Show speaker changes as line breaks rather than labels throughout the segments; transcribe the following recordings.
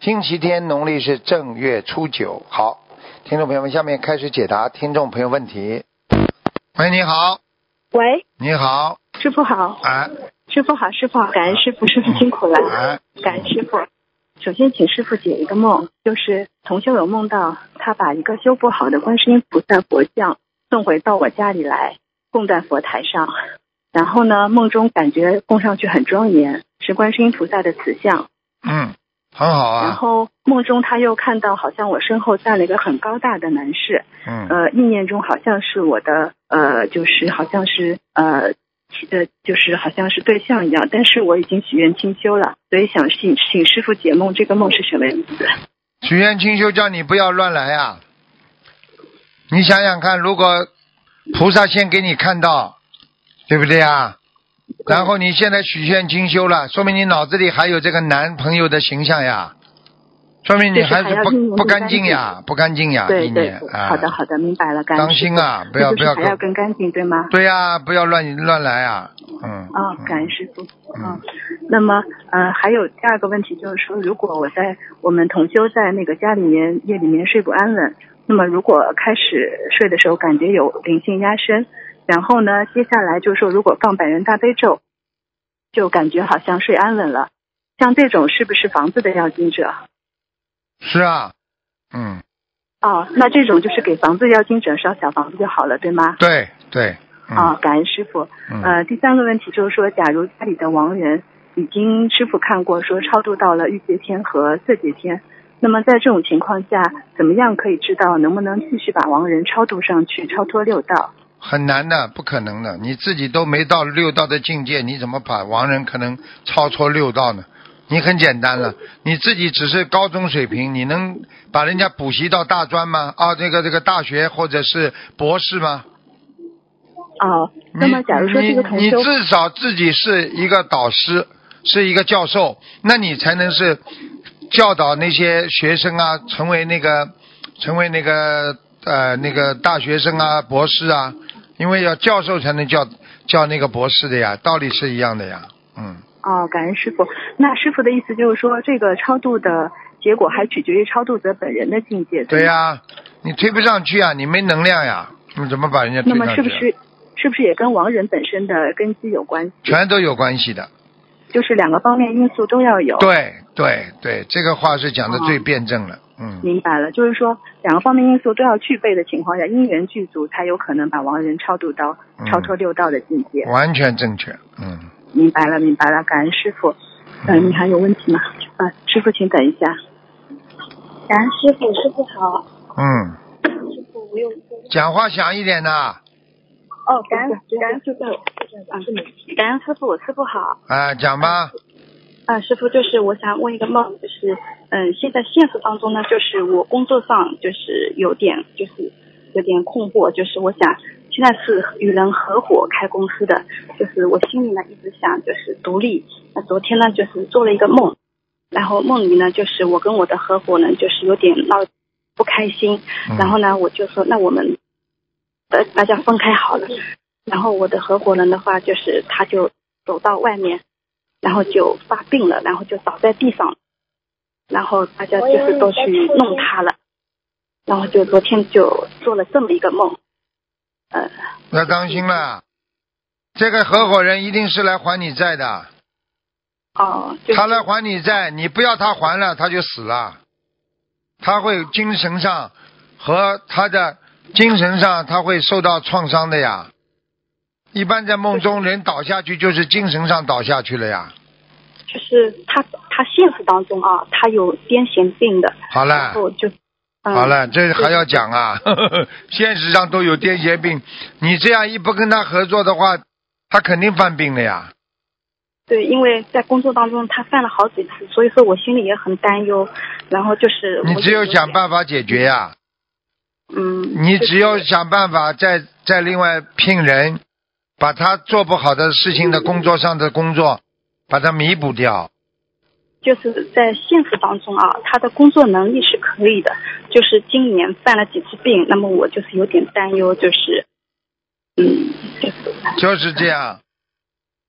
星期天，农历是正月初九。好，听众朋友们，下面开始解答听众朋友问题。喂，你好，
喂，
你好，
师傅好，
哎，
师傅好，师傅好，感恩师傅，师傅辛苦了，
哎，
感恩师傅。首先，请师傅解一个梦，就是同修有梦到他把一个修不好的观世音菩萨佛像送回到我家里来，供在佛台上。然后呢，梦中感觉供上去很庄严，是观世音菩萨的慈像。
嗯，很好啊
然
啊，
后梦中他又看到，好像我身后站了一个很高大的男士，
嗯，
呃，意念中好像是我的，呃，就是好像是呃，其呃，就是好像是对象一样，但是我已经许愿清修了，所以想请请师傅解梦，这个梦是什么意思？
许愿清修叫你不要乱来啊！你想想看，如果菩萨先给你看到，对不对啊？然后你现在许愿精修了，说明你脑子里还有这个男朋友的形象呀，说明你还是不不干
净
净呀，不干净呀，
对对。好的好的，明白了，
当心啊，不要不要
就是还要更干净，对吗？
对呀、不要乱乱来啊，嗯。
啊、
嗯
感恩师傅。
嗯
嗯，那么呃，还有第二个问题就是说，如果我在我们同修在那个家里面夜里面睡不安稳，那么如果开始睡的时候感觉有灵性压身，然后呢，接下来就是说如果放百人大悲咒，就感觉好像睡安稳了。像这种是不是房子的要经者？
是啊，嗯，
哦，那这种就是给房子要经者烧小房子就好了，对吗？
对对，嗯、
啊、感恩师傅。
嗯
呃，第三个问题就是说，假如家里的亡人已经师傅看过，说超度到了欲界天和色界天，那么在这种情况下，怎么样可以知道能不能继续把亡人超度上去，超脱六道？
很难的，不可能的。你自己都没到六道的境界，你怎么把亡人可能超脱六道呢？你很简单了，你自己只是高中水平，你能把人家补习到大专吗？啊，这个这个大学或者是博士吗？
哦，那么假如说这个同
你你你至少自己是一个导师，是一个教授，那你才能是教导那些学生啊，成为那个成为那个呃那个大学生啊、博士啊，因为要教授才能叫叫那个博士的呀，道理是一样的呀，嗯。
哦，感恩师傅。那师傅的意思就是说，这个超度的结果还取决于超度者本人的境界。
对
呀、
呀、你推不上去啊，你没能量呀，你怎么把人家推
那
上去、啊？
么是不是是不是也跟亡人本身的根基有关系？
全都有关系的？
就是两个方面因素都要有。
对对对，这个话是讲的最辩证了，嗯。
明白了，就是说两个方面因素都要具备的情况下，因缘具足，才有可能把亡人超度到
嗯
超脱六道的境界。
完全正确，嗯。
明白了，明白了，感恩师傅。嗯、你还有问题吗？啊，师傅，请等一下。感恩师傅，师傅好。
嗯，
师傅，我有
讲话响一点呐！
哦，感恩感恩师傅，啊，感恩师傅，师傅好。
啊，讲吧。
啊，师傅，就是我想问一个梦，就是嗯，现在现实当中呢，就是我工作上就是有点就是有点困惑，就是我想现在是与人合伙开公司的，就是我心里呢一直想就是独立。那昨天呢就是做了一个梦，然后梦里呢就是我跟我的合伙人就是有点闹不开心，
嗯
然后呢我就说那我们呃大家分开好了，然后我的合伙人的话就是他就走到外面。然后就发病了，然后就倒在地上，然后大家就是都去弄他了，然后就昨天就做了这么一个梦，呃，
要当心了，这个合伙人一定是来还你债的，
哦，就
他来还你债，你不要他还了，他就死了，他会精神上和他的精神上他会受到创伤的呀。一般在梦中人倒下去就是精神上倒下去了呀。
就是他他现实当中啊，他有癫痫病的，
好
然
了，
后就、嗯、
好了，这还要讲啊？现实上都有癫痫病，你这样一不跟他合作的话，他肯定犯病了呀。
对，因为在工作当中他犯了好几次，所以说我心里也很担忧。然后就是
你只有想，办法解决呀、
嗯，
你只有想办法再再另外聘人，把他做不好的事情的工作上的工作，把它弥补掉。
就是在现实当中啊，他的工作能力是可以的，就是今年犯了几次病，那么我就是有点担忧，就是，嗯，就是
就是这样，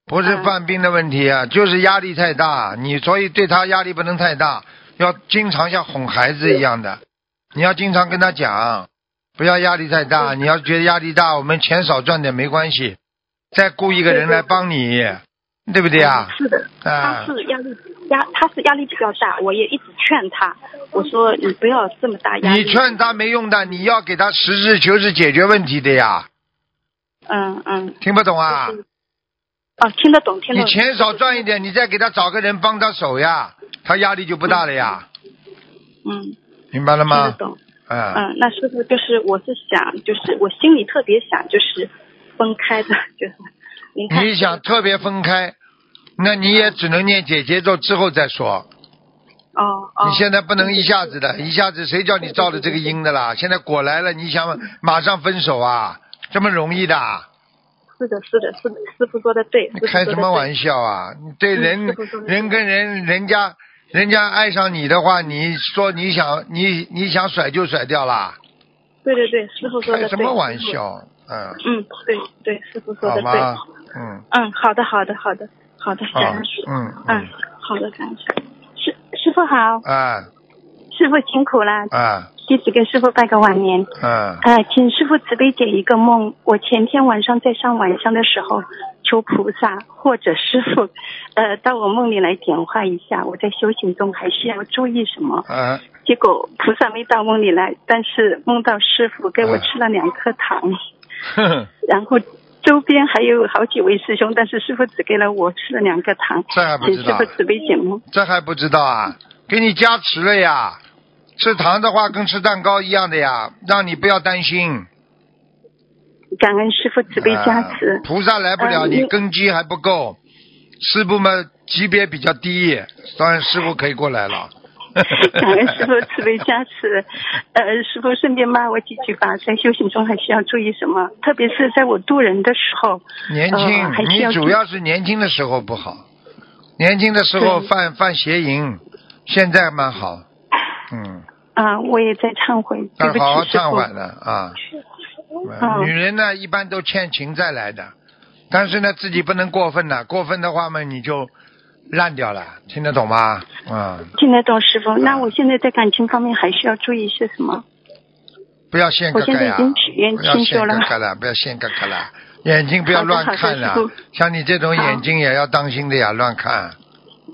不是
嗯
犯病的问题啊，就是压力太大。你所以对他压力不能太大，要经常像哄孩子一样的，你要经常跟他讲，不要压力太大。你要觉得压力大，我们钱少赚点没关系，再雇一个人来帮你，对不对啊？
是的，他
啊，
是压力压，他是压力比较大，我也一直劝他，我说你不要这么大压力。
你劝他没用的，你要给他实事求是解决问题的呀，
嗯嗯，
听不懂啊？
就是哦，听得懂，听得懂。
你钱少赚一点，你再给他找个人帮他手呀，他压力就不大了呀，
嗯，
明白了吗
听得？懂。
嗯，
嗯，那师傅就是我是想，就是我心里特别想，就是分开的，就是您看。
你想特别分开，那你也只能念姐姐咒之后再说。
哦哦。
你现在不能一下子的，一下子谁叫你造的这个因的啦？现在果来了，你想马上分手啊？这么容易的？
是的，是的，是的，师傅说的对。
你开什么玩笑啊？你对
嗯
人人跟人，人家人家爱上你的话，你说你想你你想甩就甩掉啦？
对对对，师傅说的对。
开什么玩？笑？嗯，
嗯，对对，师傅说的对。
嗯，
嗯，好的，好的，好的，好的，感
啊
恩师，
嗯
嗯，好的，感恩师。师师傅好，
啊
师傅辛苦了，
啊
弟子给师傅拜个晚年。
啊
呃，请师傅慈悲解一个梦。我前天晚上在上晚香的时候，求菩萨或者师傅，呃，到我梦里来点化一下，我在修行中还需要注意什么？
嗯！
结果菩萨没到梦里来，但是梦到师傅给我吃了两颗糖，然后周边还有好几位师兄，但是师傅只给了我吃了两个糖，
这还不知道
请师傅，慈悲解梦。
这还不知道啊？给你加持了呀！吃糖的话跟吃蛋糕一样的呀，让你不要担心。
感恩师傅慈悲加持
啊。菩萨来不了，
嗯你
你根基还不够。师傅们级别比较低，当然师傅可以过来了。
感恩师傅慈悲加持，呃，师傅顺便骂我几句吧。在修行中还需要注意什么？特别是在我渡人的时候，
年轻，
呃还需要
你主要是年轻的时候不好，年轻的时候犯犯邪淫，现在蛮好。嗯，
啊、我也在忏悔，对不
要好好。忏悔了啊。
嗯
女人呢，一般都欠情债来的，但是呢，自己不能过分的，过分的话嘛，你就烂掉了，听得懂吗？嗯，
听得懂师傅，那我现在在感情方面还需要注意些什么？
不要现哥哥呀
我现在已经许愿，
不要
清修了
现哥哥了，不要现哥哥了，眼睛不要乱看了像你这种眼睛也要当心的呀，乱看，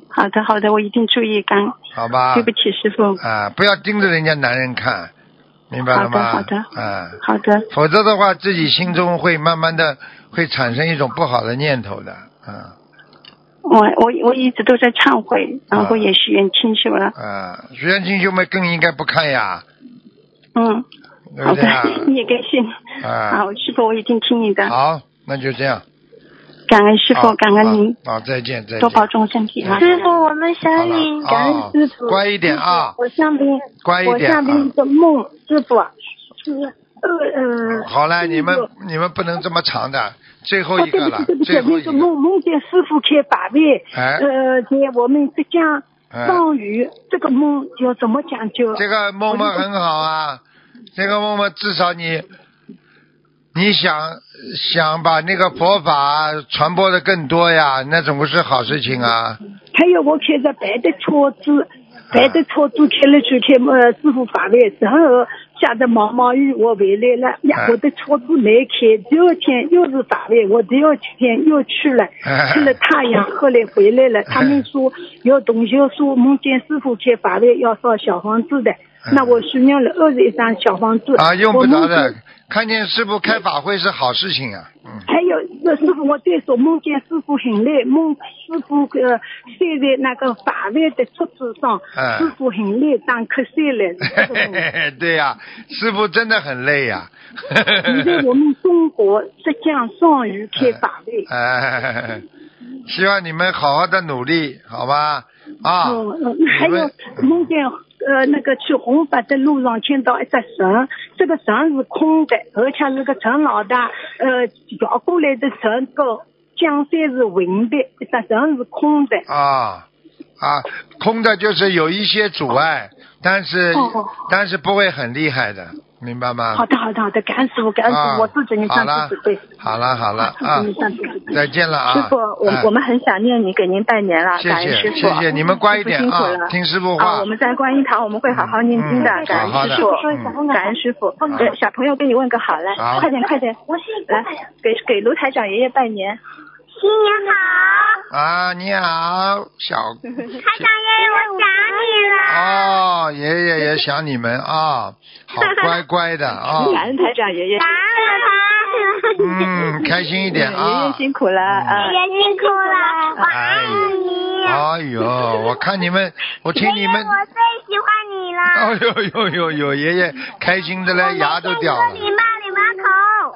好的，好的，我一定注意。刚，
好吧？
对不起师傅。
啊，不要盯着人家男人看，明白了吗？
好的
啊，
好的，
否则的话，自己心中会慢慢的会产生一种不好的念头的，啊
我我我一直都在忏悔，然后也许愿清修了。
啊，许愿清修们更应该不看呀，
嗯，好
对不对啊？
的，你 也该信。
啊，
好，师傅，我一定听你的。
好，那就这样。
感恩师
好
傅，感恩您，
好，再见，再见。
多保重身体啊！
师傅，我们
好
想你，
啊
感恩师傅。
乖一点啊
我下边，
乖一点
我下边一
啊。
个梦，师傅是呃呃。
好了，你们你们不能这么长的，最后
哦，
一个了
对不起，对不，起
最，后一个。
那个梦梦见师傅开法会，
哎
呃，在我们浙江
哎
上虞，这个梦要怎么讲究？
这个梦梦很好啊，这个梦梦至少你，你想想把那个佛法传播的更多呀，那总不是好事情啊。
还有我开着白的车子，白的车子开了去开呃师傅法位，然后下着毛毛雨，我回来了。呀
哎，
我的车子没开，第二天又是法位，我第二天又去了，
哎。
去了太阳，后来回来了，他们说有同学说梦见师傅开法会要烧小房子的，那我许愿了二十一张小房子
啊，用不的。
见，
看见师傅开法会是好事情啊。嗯，
还有那师傅，我再说梦见师傅很累，梦师傅呃睡在那个法会的桌子上，
嗯
师傅很累，打瞌睡了。
对呀、师傅真的很累呀、
你在我们中国浙江上虞开法会，
哎，希望你们好好的努力，好吧？啊，
还有梦见呃那个去红白的路上见到一只神，这个神是空的，而且那个陈老大呃摇过来的神，个江山是稳的，一只神是空的。
啊啊，空的就是有一些阻碍，但是、但是不会很厉害的，明白吗？
好的好的好的，感恩师傅感恩师
啊
傅，我自己你上次只对。
好了好了啊。再见了啊！
师傅，我
哎
我们很想念你，给您拜年了，
谢
感恩师傅。
谢谢谢，你们乖一点啊
师傅辛苦了，
听师傅
啊，
话
我。们在观音堂我们会好好念经的
嗯，
感恩师傅
嗯，
感恩师傅。对，小朋友跟你问个好，来，快点快点，来给给卢台长爷爷拜年。
新年好，
啊，你好，小
台长爷爷，我想你了。
哦，爷爷也想你们啊，好乖乖的啊，
感恩台长爷爷，
感恩
嗯，开心一点啊
爷爷。辛苦了啊
爷。爷辛苦了，我爱你。
哎呦，我看你们，我听你们
爷爷，，我最喜欢你了。
哎呦呦呦呦，爷爷开心的嘞，牙都掉了
我。每天喝你妈你妈口。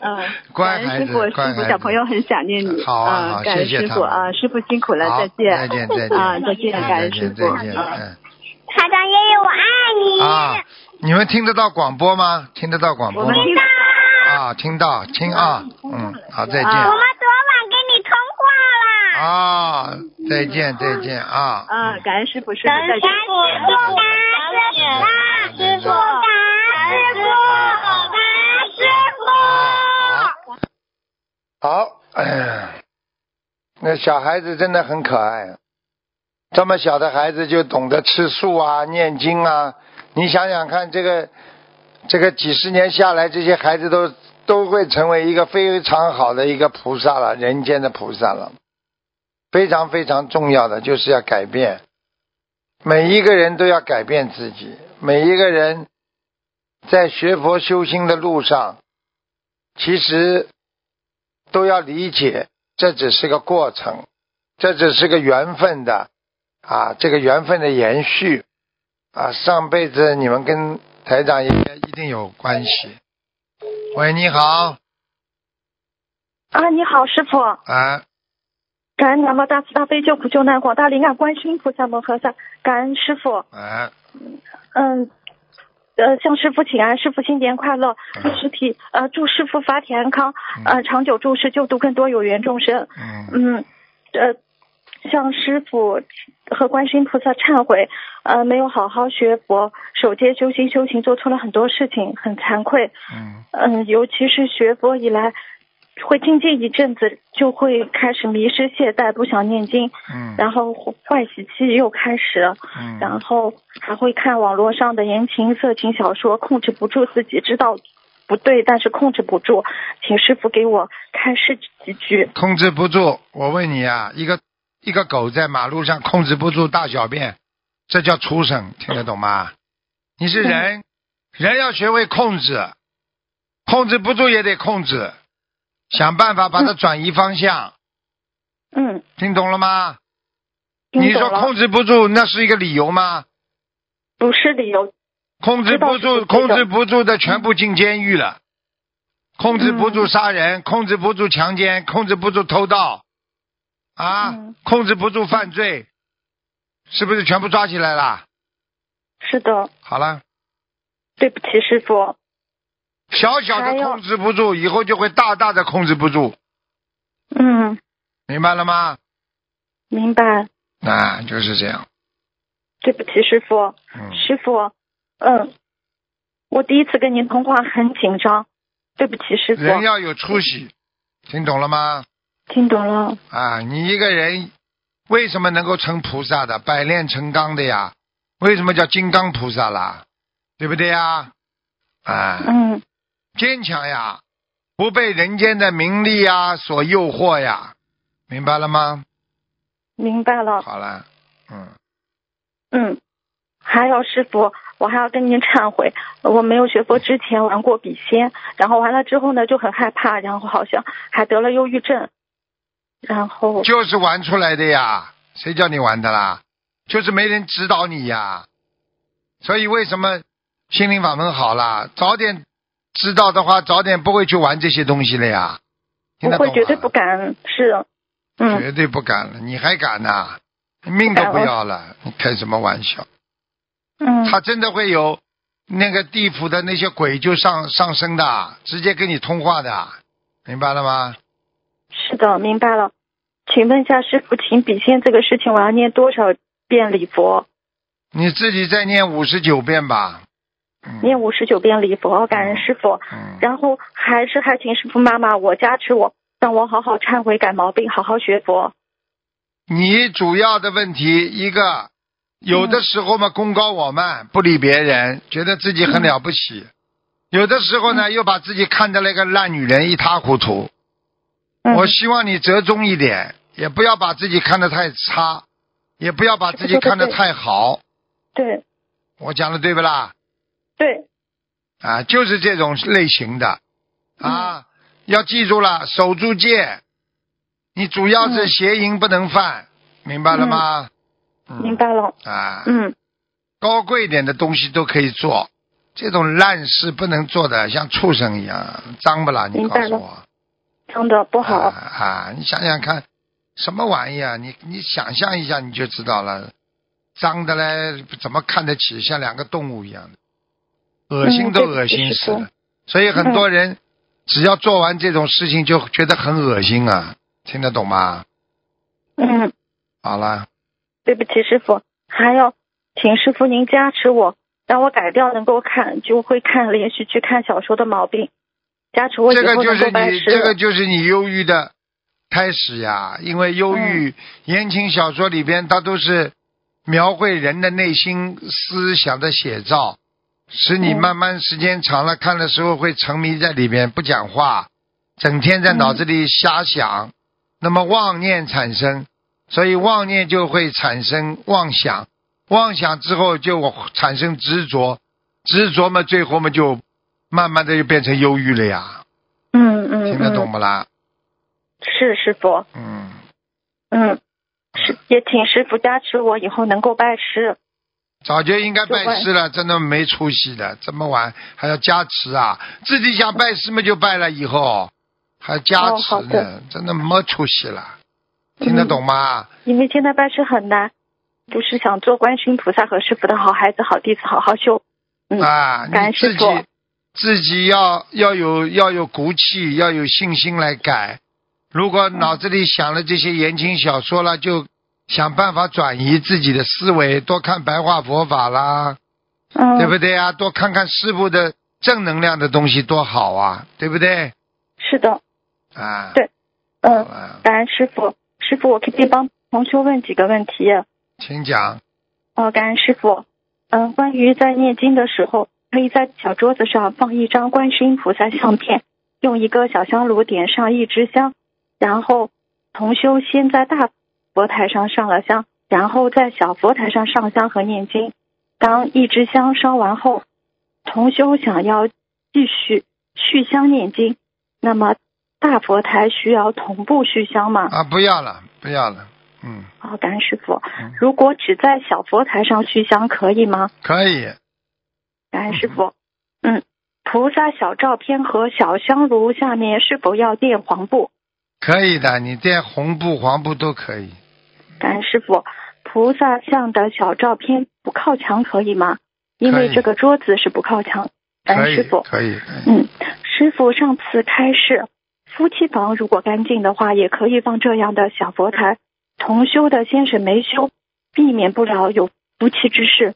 嗯，
乖孩子
感恩师傅，师傅
乖孩子
小朋友很想念你。
好啊好
感恩
谢
师傅啊，师傅辛苦了，再见。
再见再见
啊，再见，感恩师傅。
再见，
啊
嗯
台长爷爷，我爱你。
啊，你们听得到广播吗？听得到广播吗
我们？听
到。
啊，听到，听啊，嗯，好，再见
我们昨晚跟你通话了。
啊，再见再见啊，
啊，感恩师傅，师傅
感恩师
再见。
傅，感恩师傅，感恩师傅，感恩师傅。
好，哎呀，那小孩子真的很可爱，这么小的孩子就懂得吃素啊、念经啊。你想想看，这个这个几十年下来，这些孩子都都会成为一个非常好的一个菩萨了，人间的菩萨了。非常非常重要的就是要改变，每一个人都要改变自己，每一个人在学佛修心的路上，其实都要理解，这只是个过程，这只是个缘分的啊，这个缘分的延续啊，上辈子你们跟台长应该一定有关系。喂，你好，
啊，你好，师傅，
啊，
感恩南无大慈大悲救苦救难广大灵感观世音菩萨摩诃萨，感恩师傅，
啊，
嗯。呃，向师傅请安，师傅新年快乐！
祝
实体呃，祝师傅法体安康，呃，长久住世，救度更多有缘众生。
嗯，
嗯，呃，向师傅和观世音菩萨忏悔，呃，没有好好学佛，守戒修心修行，做错了很多事情，很惭愧。
嗯，
嗯，尤其是学佛以来，会静静一阵子，就会开始迷失懈怠，不想念经，
嗯，
然后坏习气又开始了，
嗯，
然后还会看网络上的言情、色情小说，控制不住自己，知道不对，但是控制不住，请师傅给我开示几句。
控制不住。我问你啊，一个一个狗在马路上控制不住大小便，这叫畜生，听得懂吗？你是人，人要学会控制，控制不住也得控制，想办法把它转移方向，
嗯，
听懂了吗？你说控制不住，那是一个理由吗？
不是理由，
控制不住，控制不住的全部进监狱了。控制不住杀人，控制不住强奸，控制不住偷盗，啊，
嗯。
控制不住犯罪，是不是全部抓起来了？
是的，
好了，
对不起，师傅。
小小的控制不住，以后就会大大的控制不住，
嗯，
明白了吗？
明白。
啊，就是这样。
对不起，师傅。
嗯，
师傅，嗯，我第一次跟您通话很紧张，对不起，师傅。
人要有出息，听懂了吗？
听懂了。
啊，你一个人为什么能够成菩萨的，百炼成钢的呀？为什么叫金刚菩萨啦？对不对呀？啊，
嗯
坚强呀，不被人间的名利呀所诱惑呀，明白了吗？
明白了。
好了，嗯，
嗯，还有师傅，我还要跟您忏悔，我没有学佛之前玩过笔仙，然后完了之后呢就很害怕，然后好像还得了忧郁症，然后
就是玩出来的呀，谁叫你玩的啦？就是没人指导你呀。所以为什么心灵法门好啦？早点知道的话，早点不会去玩这些东西了呀。听得懂
我会绝对不敢，是，嗯，
绝对不敢了，你还敢呐、你命都不要了，你开什么玩笑？
嗯，
他真的会有那个地府的那些鬼就上上升的，直接跟你通话的，明白了吗？
是的，明白了。请问一下师傅，请笔仙这个事情我要念多少遍礼佛？
你自己再念五十九遍吧。嗯、
念五十九遍礼佛，感恩师傅。
嗯，
然后还是还请师傅妈妈我加持我，让我好好忏悔改毛病，好好学佛。
你主要的问题一个，有的时候嘛功高我慢，不理别人，觉得自己很了不起；有的时候呢，又把自己看的那个烂女人一塌糊涂。
嗯、
我希望你折中一点，也不要把自己看得太差，也不要把自己看得太好。
对
我讲的对不啦？
对，
啊，就是这种类型的啊，要记住了，守住戒。你主要是
嗯
邪淫不能犯，明白了吗？嗯
明白了。
啊，
嗯
高贵一点的东西都可以做，这种烂事不能做的，像畜生一样，脏不啦？你告诉我。
脏的不好。
啊啊！你想想看，什么玩意啊？你你想象一下你就知道了，脏的嘞，怎么看得起？像两个动物一样的，恶心都恶心死了。所以很多人只要做完这种事情，就觉得很恶心啊，听得懂吗？
嗯，
好了，
对不起师傅，还要请师傅您加持我，让我改掉能够看就会看连续剧、看小说的毛病，加持我以
这个就是你，这个就是你忧郁的开始呀。因为忧
嗯。
郁，言情小说里边它都是描绘人的内心思想的写照，使你
嗯
慢慢时间长了看的时候会沉迷在里面，不讲话，整天在脑子里瞎想，那么妄念产生，所以妄念就会产生妄想，妄想之后就产生执着，执着嘛，最后嘛就慢慢的就变成忧郁了呀。
嗯嗯，
听得懂
嗯
不啦？
是师傅，
嗯，
嗯，是也请师傅加持我以后能够拜师。
早就应该拜师了，真的没出息的，这么晚还要加持啊？自己想拜师嘛就拜了，以后还加
哦
持呢，真的没出息了。听得懂吗？
因为现在拜师很难，就是想做观世音菩萨和师傅的好孩子、好弟子，好好修。嗯，
啊，
感
你
恩师傅
自己自己要要有要有骨气，要有信心来改。如果脑子里想了这些言情小说了，就想办法转移自己的思维，多看白话佛法啦。
嗯，
对不对啊？多看看师傅的正能量的东西多好啊，对不对？
是的，
啊，
对嗯，感恩师傅。师傅，我可以帮同修问几个问题。
请讲。
哦，感恩师傅。嗯，关于在念经的时候，可以在小桌子上放一张观世音菩萨相片，用一个小香炉点上一支香，然后同修先在大佛台上上了香，然后在小佛台上上香和念经。当一支香烧完后，同修想要继续续香念经，那么大佛台需要同步续香吗？
啊，不要了，不要了，嗯，
好、感恩师傅
嗯。
如果只在小佛台上续香可以吗？
可以，
感恩师傅。嗯，菩萨小照片和小香炉下面是否要垫黄布？
可以的，你垫红布、黄布都可以。
感恩师傅。菩萨像的小照片不靠墙可以吗？因为这个桌子是不靠墙。感恩师傅，。
可以。
嗯，师傅上次开示，夫妻房如果干净的话，也可以放这样的小佛台。同修的先生没修，避免不了有夫妻之事。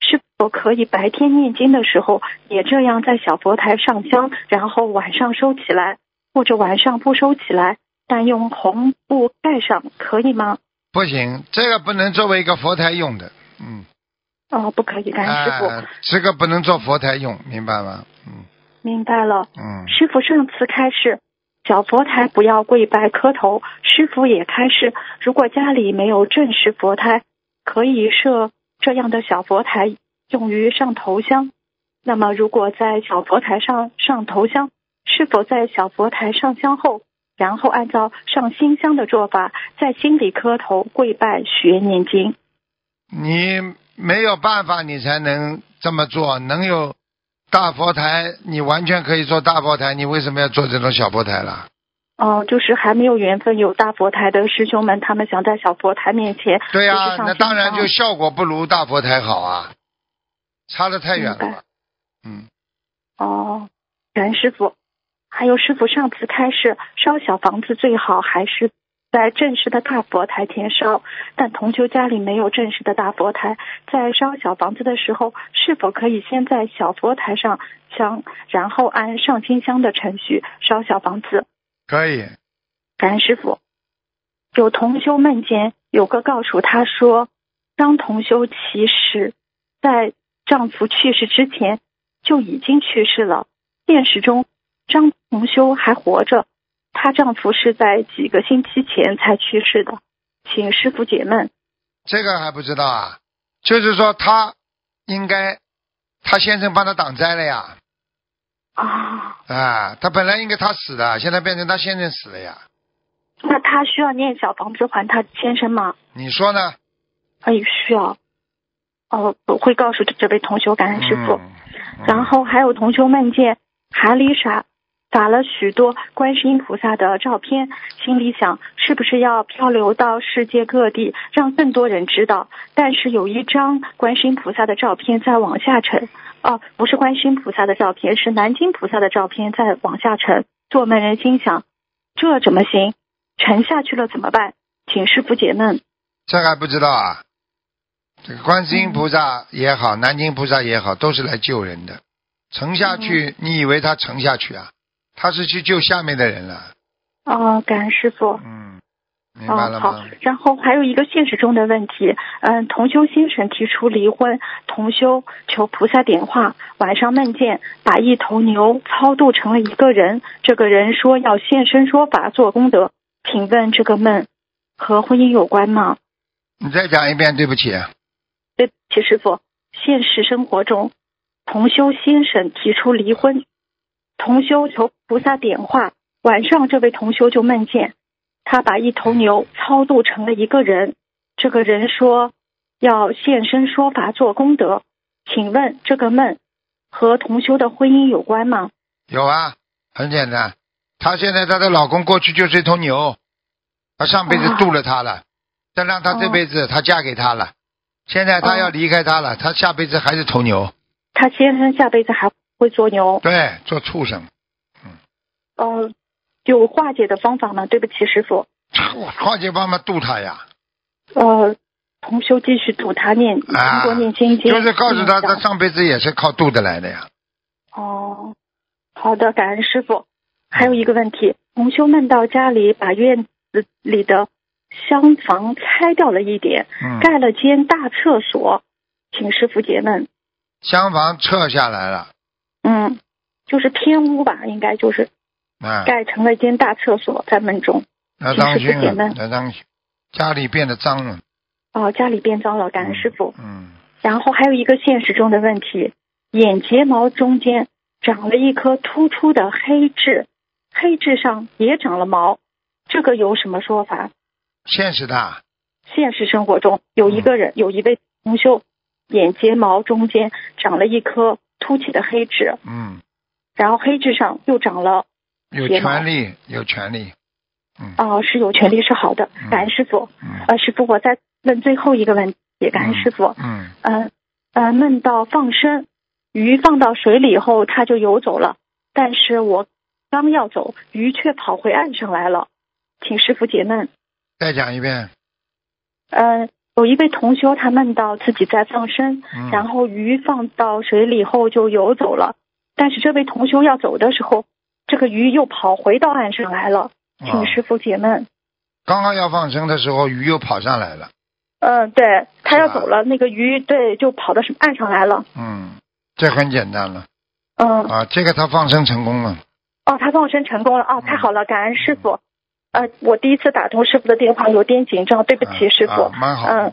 是否可以白天念经的时候也这样在小佛台上香，然后晚上收起来，或者晚上不收起来，但用红布盖上，可以吗？
不行，这个不能作为一个佛台用的，嗯，
哦，不可以，感恩师傅，
啊，这个不能做佛台用，明白吗？嗯
明白了。
嗯，
师傅上次开示，小佛台不要跪拜磕头。师傅也开示，如果家里没有正式佛台，可以设这样的小佛台，用于上头香。那么，如果在小佛台上上头香，是否在小佛台上香后，然后按照上新香的做法，在心里磕头跪拜许愿念经？
你没有办法，你才能这么做。能有大佛台，你完全可以做大佛台，你为什么要做这种小佛台啦？
哦、就是还没有缘分有大佛台的师兄们，他们想在小佛台面前，
对呀、
就是上
那当然就效果不如大佛台好啊，差的太远了。嗯，
哦，袁师傅。还有师傅上次开示，烧小房子最好还是在正式的大佛台前烧，但同修家里没有正式的大佛台，在烧小房子的时候，是否可以先在小佛台上香，然后按上清香的程序烧小房子？
可以。
感恩师傅。有同修梦见有个告诉他说，张同修其实在丈夫去世之前就已经去世了。现实中，张同修还活着，她丈夫是在几个星期前才去世的。请师傅解闷。
这个还不知道啊，就是说他应该，他先生帮他挡灾了呀，
啊，
啊，他本来应该他死的，现在变成他先生死了呀，
那她需要念小房子还她先生吗？
你说呢？
哎，需要。哦，我会告诉这位同修，感恩师傅。
嗯
然后还有同修梦见韩丽莎打了许多观世音菩萨的照片，心里想是不是要漂流到世界各地，让更多人知道。但是有一张观世音菩萨的照片在往下沉，哦，不是观世音菩萨的照片，是南京菩萨的照片在往下沉。做梦人心想，这怎么行？沉下去了怎么办？请师傅解闷。
这还不知道啊。这个观世音菩萨也好，南京菩萨也好，都是来救人的。沉下去，你以为他沉下去啊？他是去救下面的人了。
哦，感恩师傅。
嗯，明白了
哦，好？。然后还有一个现实中的问题，嗯，同修先生提出离婚，同修求菩萨点化，晚上梦见把一头牛超度成了一个人，这个人说要现身说法做功德，请问这个梦和婚姻有关吗？
你再讲一遍，对不起。
对不起，师傅，现实生活中，同修先生提出离婚，同修求菩萨点化，晚上这位同修就梦见他把一头牛超度成了一个人，这个人说要现身说法做功德，请问这个梦和同修的婚姻有关吗？
有啊，很简单。她现在她的老公过去就是一头牛，她上辈子
啊。
渡了他了，再让她这辈子她嫁给他了，现在她
哦。
要离开他了，她下辈子还是头牛，
她先生下辈子还会做牛？
对，做畜生，嗯
呃，有化解的方法吗？对不起，师傅。
化解方法渡他呀，
呃，同修继续度他念，通
啊
过念心经，
就是告诉他，他上辈子也是靠渡的来的呀。
哦，好的，感恩师傅。还有一个问题，同修梦到家里把院子里的厢房拆掉了一点，
嗯，
盖了间大厕所，请师傅解闷。
厢房撤下来了，
嗯，就是偏屋吧，应该就是
啊，
盖成了一间大厕所，在门中。
那当心啊
请师傅解梦，
要当心，家里变得脏了。
哦，家里变脏了，感恩师傅。
嗯，
然后还有一个现实中的问题，眼睫毛中间长了一颗突出的黑痣，黑痣上也长了毛，这个有什么说法？
现实的，
现实生活中有一个人，有一位同修，眼睫毛中间长了一颗凸起的黑痣，
嗯，
然后黑痣上又长了，
有权利，有权利。嗯
哦、是有权利是好的
嗯，
感恩师傅。
嗯
呃，师傅，我再问最后一个问题，感恩师傅。
嗯，
嗯呃，梦到放生，鱼放到水里以后，它就游走了。但是我刚要走，鱼却跑回岸上来了，请师傅解闷。
再讲一遍。
呃，有一位同修，他梦到自己在放生，
嗯，
然后鱼放到水里后就游走了。但是这位同修要走的时候，这个鱼又跑回到岸上来了，
啊
请师傅解闷。
刚刚要放生的时候，鱼又跑上来了。
嗯、对他要走了，那个鱼对就跑到岸上来了。
嗯，这很简单了
嗯、
啊，这个他放生成功了。
哦，他放生成功了哦，
嗯
太好了，感恩师傅。呃，我第一次打通师傅的电话，有点紧张，对不起，
啊
师傅。
啊蛮好。
嗯，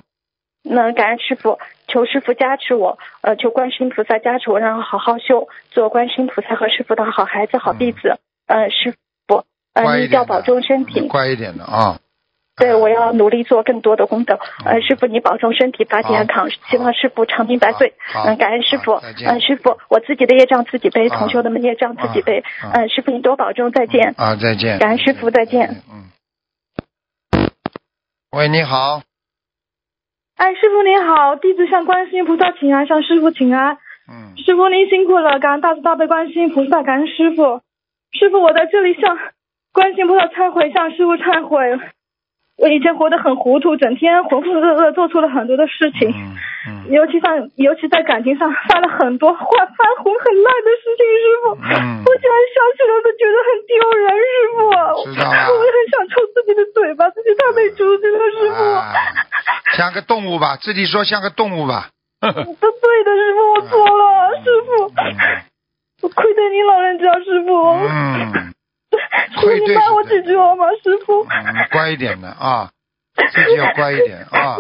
那感恩师傅，求师傅加持我，呃，求观世音菩萨加持我，让我好好修，做观世音菩萨和师傅的好孩子、好弟子。呃，师傅，呃，您一定要保重身体。
乖一点的啊。
对，我要努力做更多的功德。呃，师傅，你保重身体，法体安康，希望师傅长命百岁。嗯，感恩师傅。
再见
嗯，师傅，我自己的业障自己背，
啊
同修的业障自己背。嗯，师傅你多保重，再见。
啊，再见。
感恩师傅，再见。
嗯。喂，你好。
哎，师傅您好，弟子向观世音菩萨请安，向师傅请安。
嗯。
师傅您辛苦了，感恩大慈大悲观世音菩萨，感恩师傅。师傅，我在这里向观世音菩萨忏悔，向师傅忏悔。我以前活得很糊涂，整天浑浑噩噩，做出了很多的事情。
嗯嗯
尤其上，尤其在感情上犯了很多坏犯浑很烂的事情，师傅，
嗯
我现在想起来都觉得很丢人，师傅，我也很想抽自己的嘴巴，自己太没出息了，师傅。
啊，像个动物吧，自己说像个动物吧。呵呵
不对的，师傅，我错了，师傅，我亏待你老人家，师傅。
嗯，
师傅，
愧对
你帮我
是
几句好吗，师傅？
嗯，乖一点的啊，自己要乖一点啊，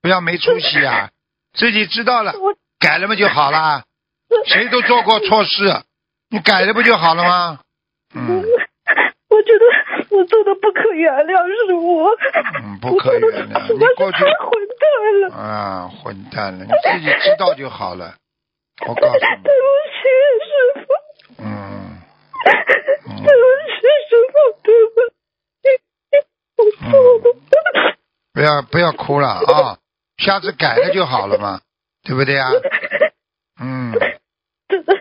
不要没出息啊，自己知道了，改了嘛就好了。谁都做过错事，你改了不就好了吗？嗯
我觉得我做的不可原谅，是我。
嗯，不可原谅。你过去
太混蛋了，
啊，混蛋了，你自己知道就好了。我告诉你，
对不起，师傅，对 不
要不要哭了啊，下次改了就好了嘛，对不对啊？嗯，
这这，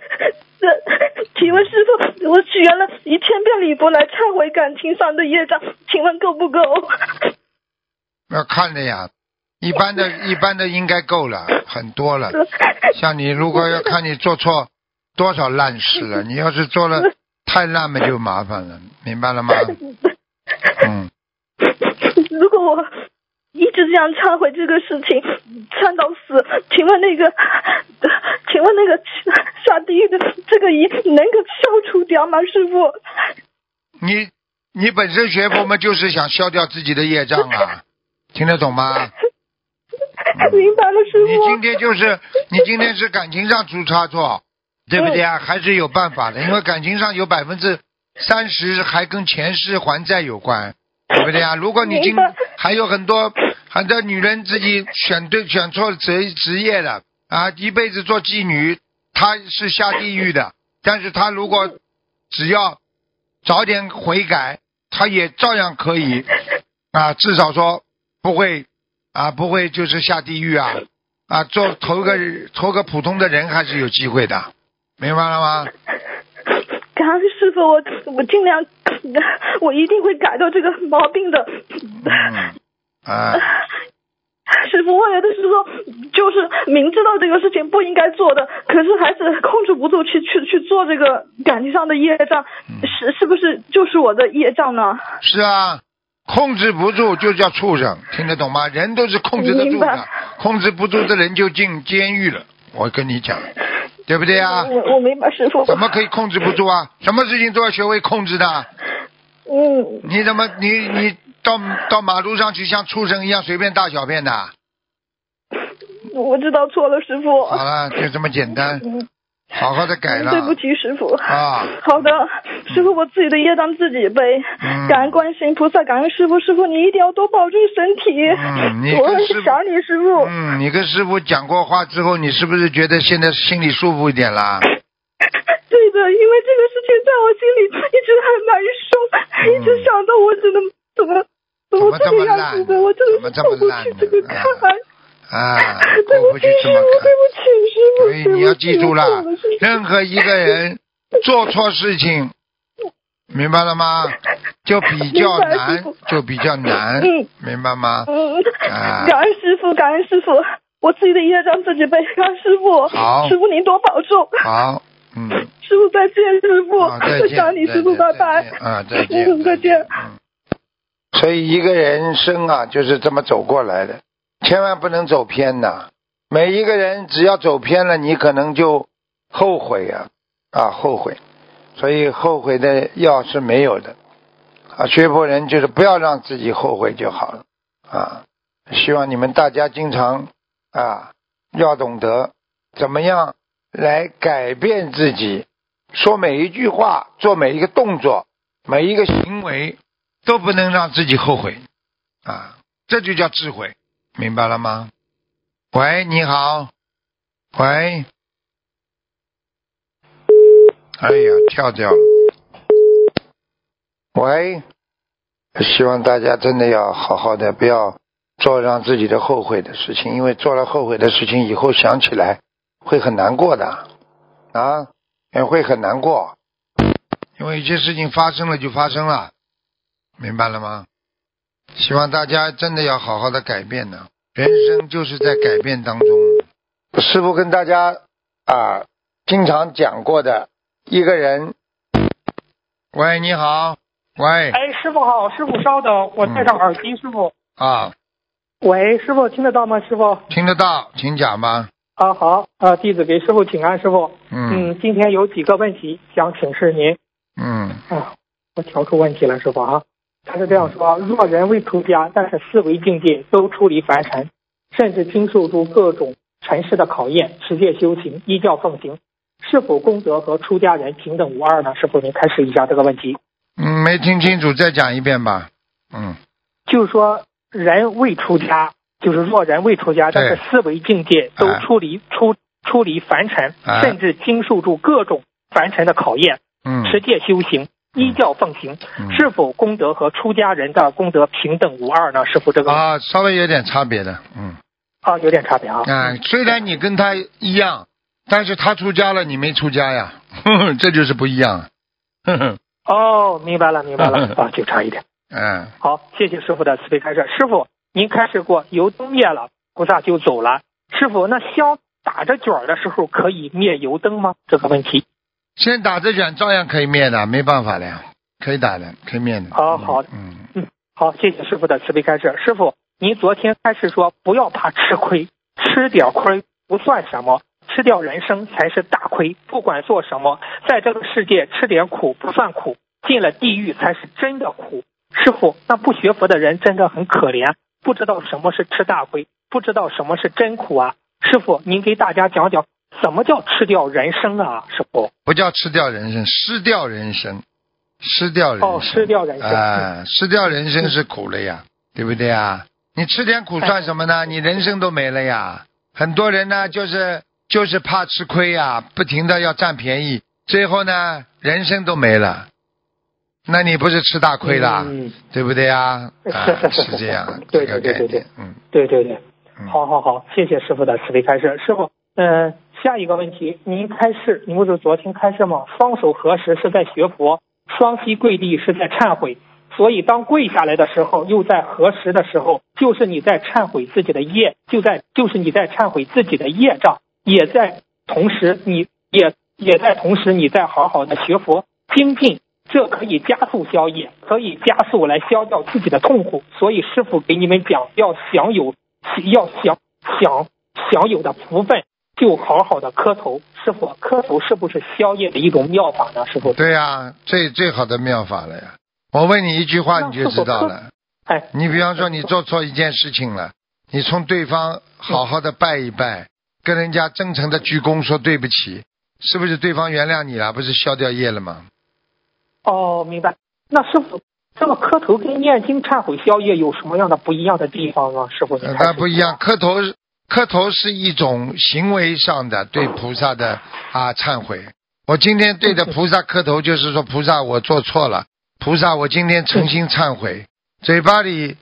请问师傅，我许愿了一千遍礼佛来忏悔感情上的业障，请问够不够？
要看的呀，一般的一般的应该够了，很多了。像你如果要看你做错多少烂事了，你要是做了太烂嘛就麻烦了，明白了吗？嗯，
如果我一直这样忏悔这个事情，忏到死，请问那个，请问那个下地狱的这个疑能够消除掉吗，师傅？
你你本身学佛嘛，就是想消掉自己的业障啊，听得懂吗？
明白了，师傅你。
今天就是你今天是感情上出差错，对不对啊？还是有办法的，因为感情上有百分之三十还跟前世还债有关，对不对啊？如果你今还有很多很多女人自己选对选错职职业的啊，一辈子做妓女，她是下地狱的。但是她如果只要早点悔改，她也照样可以啊，至少说不会啊，不会就是下地狱啊啊，做投个投个普通的人还是有机会的，明白了吗？
感恩师傅，我我尽量，我一定会改掉这个毛病的。
嗯啊，
师傅，我有的时候就是明知道这个事情不应该做的，可是还是控制不住去去去做这个感情上的业障，是是不是就是我的业障呢？
是啊，控制不住就叫畜生，听得懂吗？人都是控制得住的，控制不住的人就进监狱了。我跟你讲，对不对啊？
我我没把师傅。
怎么可以控制不住啊？什么事情都要学会控制的。
嗯，
你怎么你你到到马路上去像畜生一样随便大小便的？
我知道错了，师傅。
好了，就这么简单，
嗯，
好好的改了。
对不起，师傅。
啊，
好的，师傅，我自己的业障自己背。
嗯
感恩观世音菩萨，感恩师傅，师傅你一定要多保重身体。
嗯你
我很想你，师傅。
嗯，你跟师傅讲过话之后，你是不是觉得现在心里舒服一点啦？
对的，因为这个事情在我心里一直很难受，一直想到我只能怎么怎么这个样子的，我真的是过不去这个坎。
啊，
对不起，
过不去这
师傅，
么看
对。不起，师傅，
所以你要记住了任何一个人做错事情，明白了吗？就比较难，就比较难
嗯，
明白吗？
嗯，
啊
感恩师傅，感恩师傅，我自己的业障自己背，感恩师傅。
好
师傅您多保重。
好，嗯，
师傅再见，师傅，
再见，
我想你，师傅，拜
再
拜
见。啊，再见，
嗯，再见。
嗯。所以一个人生啊，就是这么走过来的，千万不能走偏呐。每一个人只要走偏了，你可能就后悔呀、啊，后悔。所以后悔的药是没有的啊。学佛人就是不要让自己后悔就好了啊。希望你们大家经常啊，要懂得怎么样来改变自己，说每一句话，做每一个动作，每一个行为，都不能让自己后悔。啊，这就叫智慧，明白了吗？喂，你好，喂，哎呀，跳掉了。喂，希望大家真的要好好的，不要做让自己的后悔的事情，因为做了后悔的事情以后想起来会很难过的。啊，也会很难过，因为一些事情发生了就发生了，明白了吗？希望大家真的要好好的改变呢，人生就是在改变当中。师傅跟大家啊经常讲过的一个人，喂，你好，喂，
哎，师傅好，师傅稍等，我戴上耳机，师傅。
啊，
喂，师傅听得到吗？师傅。
听得到，请讲吧。
啊，好，啊，弟子给师傅请安，师傅。
嗯
嗯，今天有几个问题想请示您。
嗯
啊，我调出问题了，师傅啊。他是这样说：若人未出家，但是思维境界都出离凡尘，甚至经受住各种尘世的考验，持戒修行，依教奉行，是否功德和出家人平等无二呢？师傅，您开始一下这个问题。
嗯，没听清楚，再讲一遍吧。嗯
就是说，人未出家，就是若人未出家，但是思维境界都出离出出离凡尘，
哎
甚至经受住各种凡尘的考验，
嗯
持戒修行，依教奉行，
嗯
是否功德和出家人的功德平等无二呢？师傅，这个
啊，稍微有点差别的，嗯
啊有点差别啊。
啊，虽然你跟他一样，但是他出家了，你没出家呀，哼哼，这就是不一样。哼哼，
哦，明白了，明白了 啊，就差一点。
嗯
好，谢谢师傅的慈悲开示。师傅，您开示过油灯灭了，菩萨就走了。师傅，那香打着卷儿的时候可以灭油灯吗？这个问题。
先打着卷照样可以灭的，没办法的呀，可以打的，可以灭的。
好好
嗯
嗯，好，谢谢师傅的慈悲开示。师傅，您昨天开始说不要怕吃亏，吃点亏不算什么，吃掉人生才是大亏。不管做什么，在这个世界吃点苦不算苦，进了地狱才是真的苦。师傅，那不学佛的人真的很可怜，不知道什么是吃大亏，不知道什么是真苦啊。师傅，您给大家讲讲什么叫吃掉人生啊？师傅。
不叫吃掉人生，失掉人生，失掉人生。
哦失掉人生
啊，失掉人生是苦了呀，对不对呀？你吃点苦算什么呢？你人生都没了呀。很多人呢，就是就是怕吃亏呀，不停的要占便宜，最后呢，人生都没了。那你不是吃大亏了，
嗯
对不对呀？啊
是
这样，
对对对对对，
嗯
对对对，
嗯。
好好好，谢谢师傅的慈悲开示。师傅，嗯、下一个问题，您开示，您不是昨天开示吗？双手合十是在学佛，双膝跪地是在忏悔。所以，当跪下来的时候，又在合十的时候，就是你在忏悔自己的业，就在就是你在忏悔自己的业障，也在同时你也也在同时你在好好的学佛精进，这可以加速消业，可以加速来消掉自己的痛苦。所以师傅给你们讲，要享有要享享享有的福分，就好好的磕头。师傅，磕头是不是消业的一种妙法呢？师傅？
对呀、最最好的妙法了呀。我问你一句话，你就知道了。
哎，
你比方说你做错一件事情了，你冲对方好好的拜一拜，跟人家真诚的鞠躬说对不起，是不是对方原谅你了？不是消掉业了吗？
哦，明白。那师傅，这个磕头跟念经忏悔消业有什么样的不一样的地方吗？师傅，
那不一样，磕头磕头是一种行为上的对菩萨的啊忏悔。我今天对着菩萨磕头，就是说菩萨我做错了，菩萨我今天诚心忏悔。嘴巴里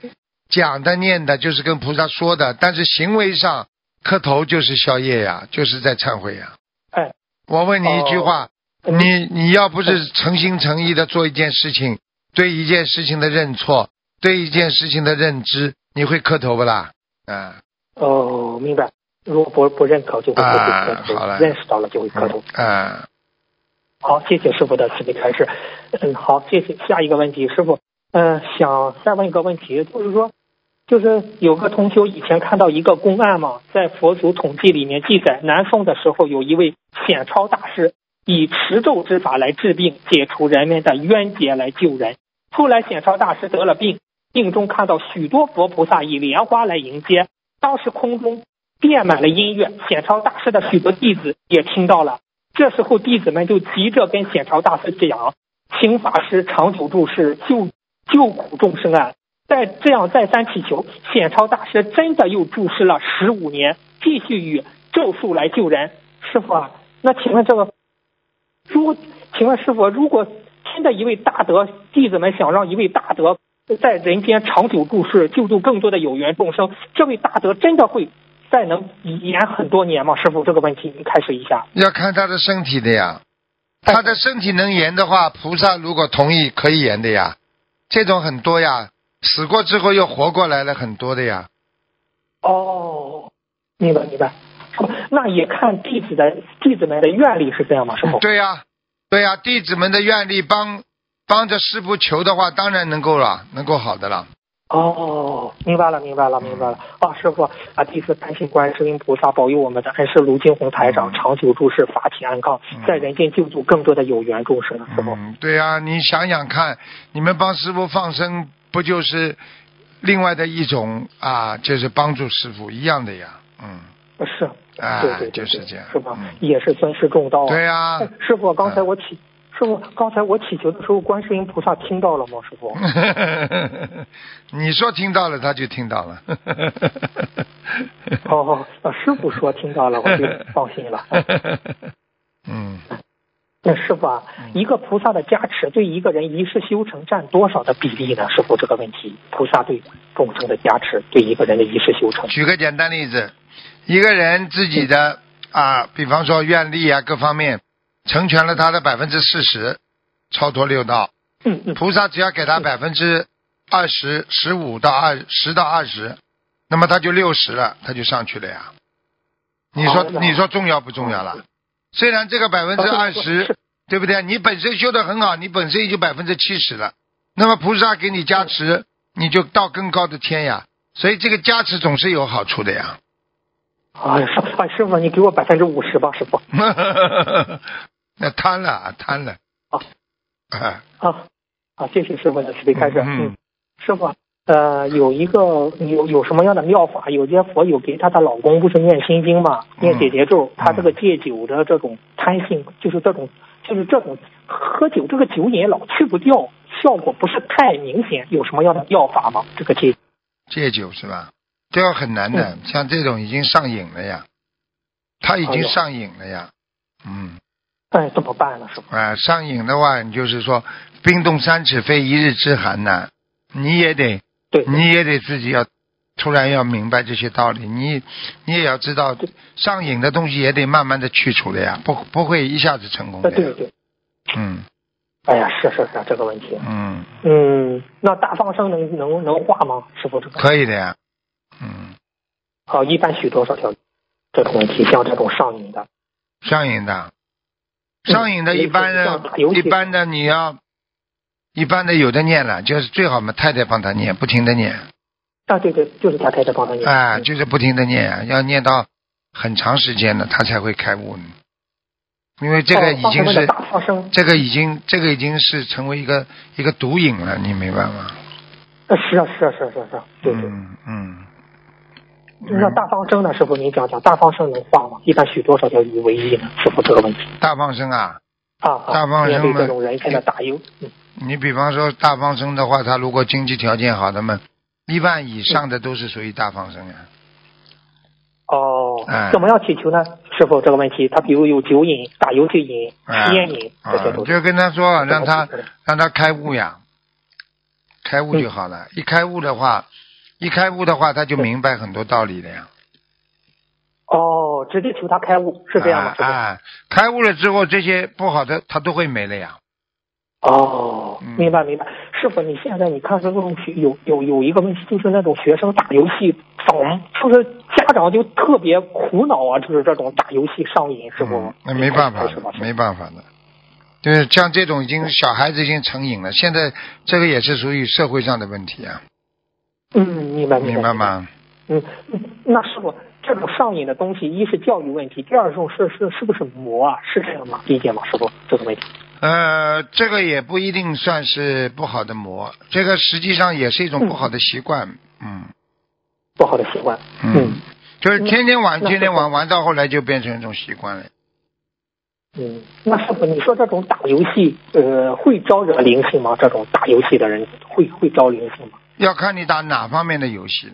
讲的念的就是跟菩萨说的，但是行为上磕头就是宵夜呀，就是在忏悔呀。
哎，
我问你一句话，
嗯
你你要不是诚心诚意的做一件事情，对一件事情的认错，对一件事情的认知，你会磕头不啦？啊
哦，明白。如果不不认可，就会不会磕头；
啊
认识到了就会磕头。
啊，
好，谢谢师傅的慈悲开示。嗯，好，谢谢。下一个问题，师傅，嗯、想再问一个问题，就是说，就是有个同修以前看到一个公案嘛，在佛祖统计里面记载，南宋的时候有一位显超大师以持咒之法来治病，解除人们的冤结来救人。后来显超大师得了病，病中看到许多佛菩萨以莲花来迎接，当时空中遍满了音乐，显超大师的许多弟子也听到了。这时候弟子们就急着跟显超大师讲，请法师长久住世，救救苦众生啊！再这样再三祈求，显超大师真的又注释了十五年，继续以咒术来救人。师傅啊，那请问这个，如果请问师傅，如果真的一位大德弟子们想让一位大德在人间长久住世，救助更多的有缘众生，这位大德真的会再能延很多年吗？师傅，这个问题你开始一下。
要看他的身体的呀，他的身体能延的话，菩萨如果同意可以延的呀，这种很多呀，死过之后又活过来了很多的呀。
哦，明白明白。那也看弟子的弟子们的愿力是这样吗？师傅？
对呀、对呀、弟子们的愿力帮帮着师傅求的话，当然能够了，能够好的了。
哦，明白了，明白了，明白了。啊，师傅啊，弟子感谢观世音菩萨保佑我们的恩师卢金红台长长久住世，法体安康，在人间救助更多的有缘众生。师傅，
嗯，对啊、你想想看，你们帮师傅放生，不就是另外的一种啊？就是帮助师傅一样的呀。嗯，
是，
啊
对对对，
就是这样
是吧
嗯？
也是尊师重道啊。
对呀、
哎 师傅，刚才我祈，师傅刚才我祈求的时候，观世音菩萨听到了吗？师傅？
你说听到了，他就听到了。
哦，哦师傅说听到了，我就 放心了。
嗯，
那师傅啊，一个菩萨的加持对一个人一世修成占多少的比例呢？师傅这个问题，菩萨对众生的加持对一个人的一世修成，
举个简单例子，一个人自己的啊，比方说愿力啊各方面成全了他的百分之四十，超脱六道，
嗯嗯，
菩萨只要给他百分之二十、十五到二十到二十，那么他就六十了，他就上去了呀。你说你说重要不重要了？虽然这个百分之二十，对不对？你本身修的很好，你本身也就百分之七十了。那么菩萨给你加持，你就到更高的天呀。所以这个加持总是有好处的呀。
哎师哎师傅，你给我百分之五十吧，师傅。
那贪了，贪了。
啊
啊，
啊好，谢谢师傅的慈悲开示。
嗯
嗯，师傅，呃，有一个有有什么样的妙法？有些佛友给她的老公不是念心经嘛，念解结咒，她这个戒酒的这种贪性，就是这种就是这种喝酒这个酒瘾老去不掉，效果不是太明显，有什么样的妙法吗？这个戒
戒酒是吧？这个很难的，像这种已经上瘾了呀，他已经上瘾了呀。嗯，
哎怎么办呢？师傅？
啊，上瘾的话，你就是说冰冻三尺非一日之寒呐，你也得
对，
你也得自己要突然要明白这些道理，你你也要知道上瘾的东西也得慢慢的去除的呀，不不会一下子成功的
对对，
嗯
哎呀，是是是这个问题。
嗯，
嗯，那大放生能能能化吗？师傅这个？
可以的呀。嗯，
好，一般许多少条这种问题，像这种上瘾的，
上瘾的，
嗯
上瘾的一般的一般的你要，一般的有的念了，就是最好嘛，太太帮他念，不停的念，
啊，对对，就是他太太帮他念。
哎，
嗯
就是不停的念，要念到很长时间了，他才会开悟呢。因为这个
哦
已经是，这个已经，这个已经是成为一个一个毒瘾了，你明白吗？
呃啊是啊是啊是啊是啊，对对。
嗯嗯。
那大方生呢？师傅您讲讲，大方生能化吗？一般许多少条鱼为一呢？师傅这个问题
大方生啊，
啊啊，
大方生
面对这种人间的大忧，嗯
你比方说大方生的话，他如果经济条件好的嘛，一万以上的都是属于大方生呀。
哦
哎，
怎么样祈求呢？师傅这个问题，他比如有酒瘾、打游戏瘾、
啊
吸烟瘾，这
啊
些都，是
就跟他说，让他让他开悟呀，开悟就好了。一开悟的话，一开悟的话，他就明白很多道理了呀。
哦，直接求他开悟，是这样吗？师傅？
啊啊，开悟了之后，这些不好的他都会没了呀。
哦
嗯，
明白明白。师傅，你现在你看这种学有有有一个问题，就是那种学生打游戏爽，就是家长就特别苦恼啊，就是这种打游戏上瘾，师傅
嗯，。那没办法的，？没办法的。就是像这种已经小孩子已经成瘾了，现在这个也是属于社会上的问题啊，
嗯，明白白
明白？吗？
嗯，那师傅，这种上瘾的东西，一是教育问题，第二种是是是不是魔啊？是这样吗？理解吗？师傅，这个问题。
呃，这个也不一定算是不好的魔，这个实际上也是一种不好的习惯。嗯
不好的习惯。
嗯，就是天天玩，天天玩，玩到后来就变成一种习惯了。
嗯，那师傅，你说这种打游戏，呃，会招惹灵性吗？这种打游戏的人会会招灵性吗？
要看你打哪方面的游戏。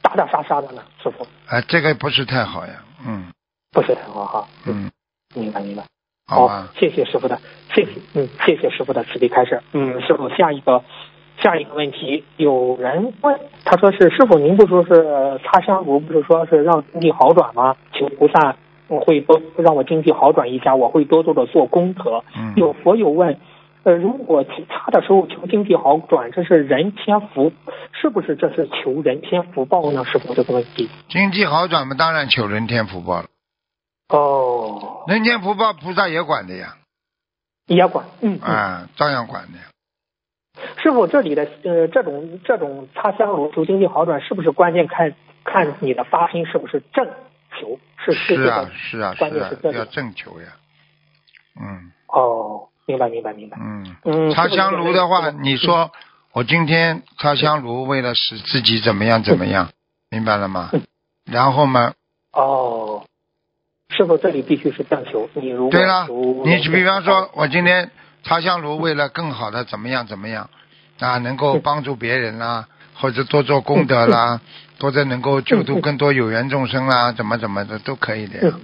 打打杀杀的呢，师傅？
啊，这个不是太好呀，嗯
不是太好哈。
嗯，
明白明白。
好吧，
谢谢师傅的，谢谢，嗯，谢谢师傅的慈悲开示。嗯，师傅，下一个下一个问题，有人问，他说是师傅，您不说是呃擦香炉，不是说是让经济好转吗？求菩萨我会多让我经济好转一下，我会多多的做功德。
嗯
有佛有问，呃，如果他的时候求经济好转，这是人天福，是不是这是求人天福报呢？师傅这个问题。
经济好转嘛，当然求人天福报了。
哦，
人天福报菩萨也管的呀，
也管，嗯，嗯
啊，照样管的呀。
师傅，这里的呃这种这种擦香炉求经济好转，是不是关键看看你的发心是不是正求？是是
是啊，是啊，
关键是这，里
要正求呀。嗯
哦，明白明白明白。
嗯，
嗯，
擦香炉的话，你说我今天擦香炉为了使自己怎么样怎么样，明白了吗？
嗯？
然后嘛，
哦，师傅这里必须是正求。你如果
对了，你比方说，我今天擦香炉为了更好的怎么样怎么样啊，能够帮助别人啦，或者多做功德啦，或者能够救度更多有缘众生啦，怎么怎么的都可以的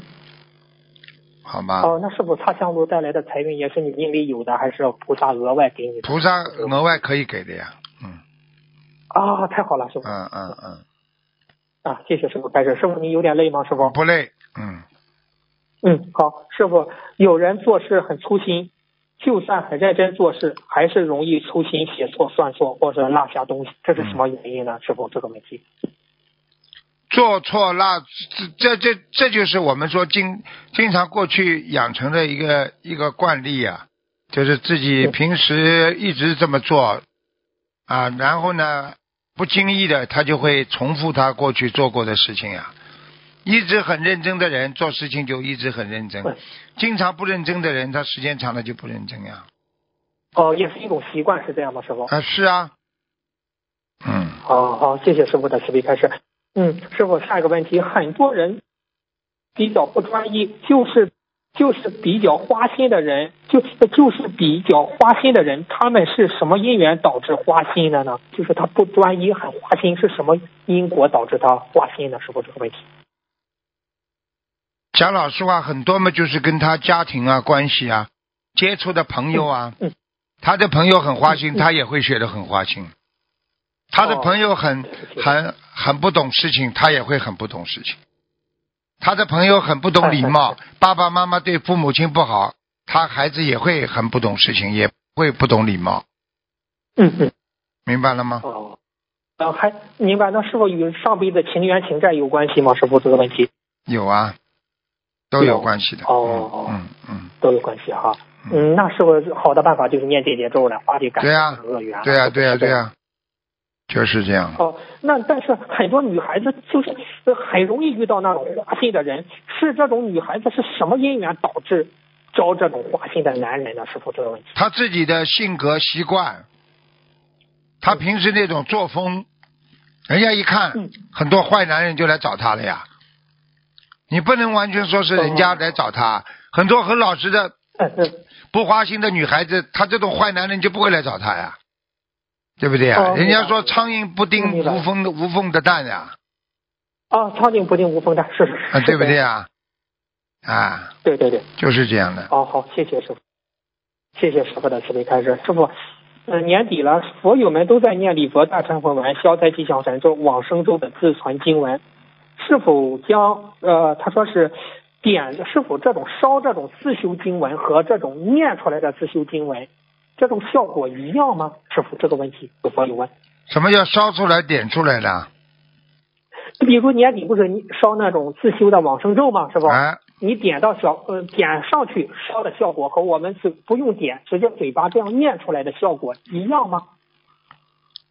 好吗？
哦，那师傅擦香炉带来的财运也是你因为有的，还是菩萨额外给你的？
菩萨额外可以给的呀，嗯
啊，太好了，师傅
嗯嗯嗯，
啊，谢谢师傅开始。师傅你有点累吗？师傅？
不累，嗯，
嗯，好，师傅，有人做事很粗心，就算很认真做事，还是容易粗心写错、算错或者落下东西，这是什么原因呢？师傅，这个问题。
做错那这这这这就是我们说经经常过去养成的一个一个惯例啊，就是自己平时一直这么做啊，然后呢不经意的他就会重复他过去做过的事情呀、一直很认真的人做事情就一直很认真，经常不认真的人他时间长了就不认真呀。
哦，也是一种习惯，是这样吗，师傅？
啊，是啊，嗯，
好好，谢谢师傅的慈悲开示。嗯，师傅，下一个问题，很多人比较不专一，就是就是比较花心的人，就就是比较花心的人，他们是什么因缘导致花心的呢？就是他不专一，很花心，是什么因果导致他花心的？师傅，这个问题。
讲老实话，很多嘛就是跟他家庭啊、关系啊、接触的朋友啊，
嗯嗯
他的朋友很花心，他也会学得很花心。他的朋友很、
哦
很很不懂事情，他也会很不懂事情。他的朋友很不懂礼貌，爸爸妈妈对父母亲不好，他孩子也会很不懂事情，也会不懂礼貌，
嗯嗯。
明白了吗？
哦，呃，还明白？那是否与上辈子情缘情债有关系吗？师傅，这个问题
有啊，都有关系的。
哦
嗯嗯
都有关系哈。
嗯，
嗯，那是否好的办法就是念姐姐咒来化解感情恶缘？
对呀、对呀、对呀、
呀。
就是这样。
哦，那但是很多女孩子就是呃很容易遇到那种花心的人，是这种女孩子是什么因缘导致招这种花心的男人呢？师傅这个问题。
他自己的性格习惯，他平时那种作风，人家一看，
嗯
很多坏男人就来找他了呀。你不能完全说是人家来找他，很多很老实的。不花心的女孩子，她这种坏男人就不会来找她呀，对不对啊？
哦
人家说苍蝇不叮无缝的无缝的蛋呀，
啊，苍蝇不叮无缝蛋，是是是，
啊，对不对啊？啊，
对对对。
就是这样的。
哦，好，谢谢师傅，谢谢师傅的慈悲开示。师傅，呃，年底了，佛友们都在念礼佛大忏悔文、消灾吉祥神咒、往生咒的自存经文，是否将呃，他说是点，是否这种烧这种自修经文和这种念出来的自修经文，这种效果一样吗？师傅，这个问题有佛友问。
什么叫烧出来点出来的？
比如年底不是你烧那种自修的往生咒吗？师傅，
哎，
你点到小呃点上去烧的效果和我们是不用点直接嘴巴这样念出来的效果一样吗？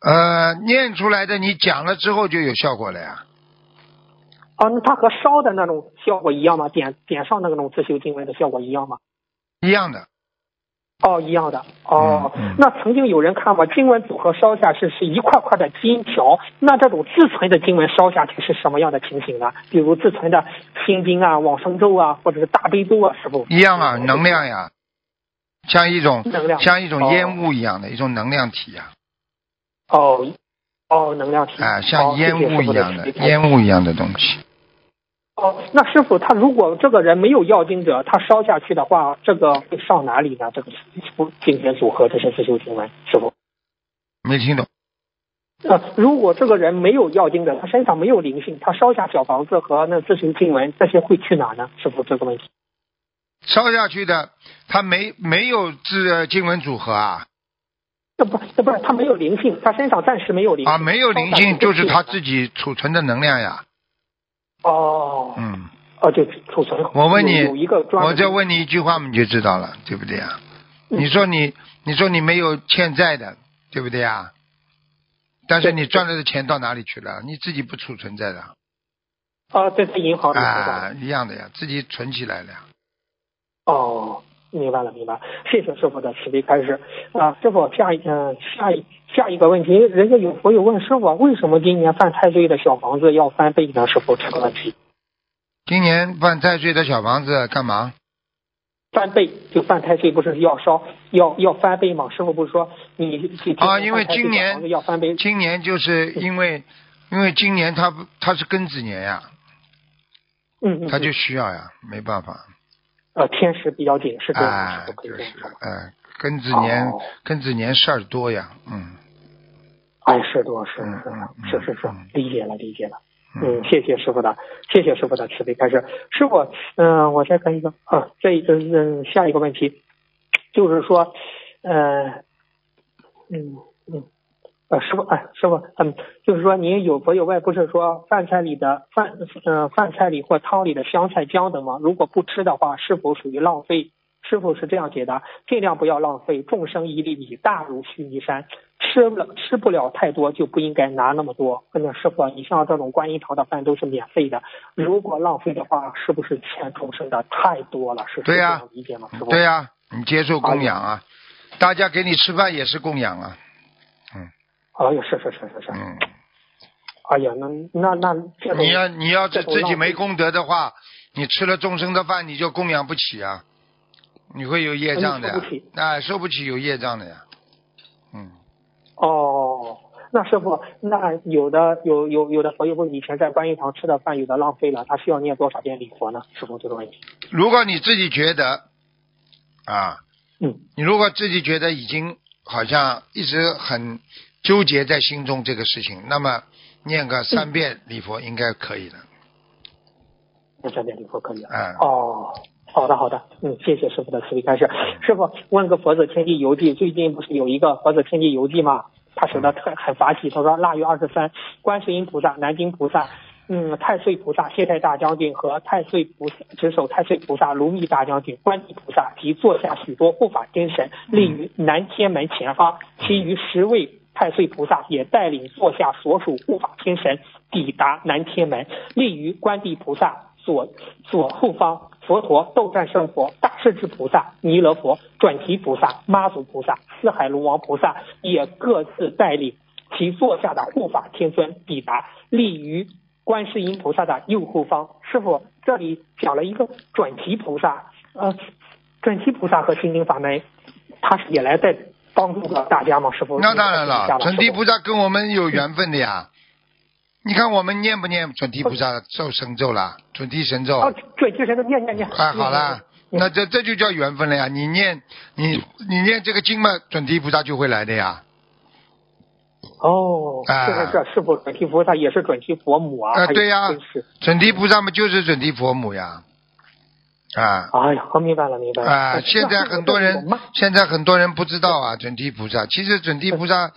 呃，念出来的你讲了之后就有效果了呀。
哦，那它和烧的那种效果一样吗？点点上那种自修经文的效果一样吗？
一样的，
哦，一样的。哦，
嗯嗯
那曾经有人看过经文组合烧下去是一块块的金条，那这种自存的经文烧下去是什么样的情形呢？比如自存的心经啊、往生咒啊，或者是大悲咒啊，是不。
一样啊，能量呀，像一种
能量
像一种
哦
烟雾一样的一种能量体呀。
哦，哦，能量体
啊，像烟雾一样的烟雾一样的东西。
哦，那师傅他如果这个人没有要经者，他烧下去的话，这个会上哪里呢？这个不经典组合这些自修经文，师傅。
没听懂。
呃，如果这个人没有要经者，他身上没有灵性，他烧下小房子和那自修经文，这些会去哪呢？师傅这个问题。
烧下去的，他没没有自经文组合啊
这不这不是他没有灵性，他身上暂时没有灵性
啊，没有灵性就是他自己储存的能量呀。
哦
嗯，
哦，就储存。
我问你
有有一个专
我再问你一句话，你就知道了，对不对啊？你说你你说你没有欠债的，对不对啊？但是你赚来的钱到哪里去了？你自己不储存在的
啊，在在银行里
啊，一样的呀，自己存起来了呀。
哦，明白了，明白了。谢谢师傅的慈悲开示啊，师傅下一嗯、下一下一个问题，人家有朋友问师傅，为什么今年犯太岁的小房子要翻倍呢？师傅这个问题，
今年犯太岁的小房子干嘛？
翻倍就犯太岁不是要烧要要翻倍吗？师傅不是说你你
啊，因为今年
要翻倍，
今年就是因为因为今年他他是庚子年呀，
嗯嗯，
他就需要呀，没办法。
呃天时比较紧，是这样，
就是
这样说。，
哎，庚子年
哦
庚子年事儿多呀，嗯
哎，事多是
嗯
是
嗯
是是是
嗯，
理解了理解了。嗯，谢谢师傅的，谢谢师傅的慈悲开示。师傅，嗯、我再看一个啊，这一个嗯，下一个问题，就是说，呃，嗯嗯，呃，师傅，哎，师傅，嗯，就是说您有佛有外，不是说饭菜里的饭，呃，饭菜里或汤里的香菜姜等吗？如果不吃的话，是否属于浪费？师傅是这样解答：尽量不要浪费，众生一粒米，大如须弥山。吃不了吃不了太多，就不应该拿那么多。那师傅，你像这种观音堂的饭都是免费的，如果浪费的话，是不是欠众生的太多了？是
对呀
是这样理解吗？师傅？
对呀、你接受供养啊，大家给你吃饭也是供养啊，嗯
哎呀，是是是是是。
嗯，
哎呀，那那那这
你要你要是自己没功德的话，你吃了众生的饭你就供养不起啊，你会有业障的呀
那受不起，
有业障的呀，嗯。
哦，那师傅，那有的有有有的朋友问，以前在观音堂吃的饭，有的浪费了，他需要念多少遍礼佛呢？师傅这个问题。
如果你自己觉得啊，
嗯，
你如果自己觉得已经好像一直很纠结在心中这个事情，那么念个三遍礼佛应该可以的。
念三遍礼佛可以啊。
嗯，
哦，好的好的，嗯，谢谢师傅的慈悲开示。师傅问个佛子天地游记，最近不是有一个佛子天地游记吗？他写的特很法喜，他说腊月二十三，观世音菩萨、南京菩萨。嗯，太岁菩萨、谢太大将军和太岁菩萨、执守太岁菩萨、卢密大将军、观地菩萨及座下许多护法真神立于南天门前方，其余十位太岁菩萨也带领座下所属护法天神抵达南天门，立于观地菩萨左左后方。佛陀、斗战胜佛、大势至菩萨、弥勒佛、转提菩萨、妈祖菩萨、四海龙王菩萨也各自带领其座下的护法天尊抵达，立于观世音菩萨的右后方。师傅，这里讲了一个转提菩萨，呃，转提菩萨和心经法门，他是也来在帮助了大家吗？师傅？
那当然了，转提菩萨跟我们有缘分的呀。你看我们念不念准提菩萨咒神咒啦？准提神咒。
傅哦，转提神咒念念念。
哎，好
啦，
那这这就叫缘分了呀！你念你你念这个经嘛，准提菩萨就会来的呀。
哦，
啊
是是是，师傅，准提菩萨也是准提佛母啊。
啊，对呀、准提菩萨嘛就是准提佛母呀。啊
哎呀，我明白了，明白了。
啊！现在很多人现在很多人不知道啊，准提菩萨其实准提菩萨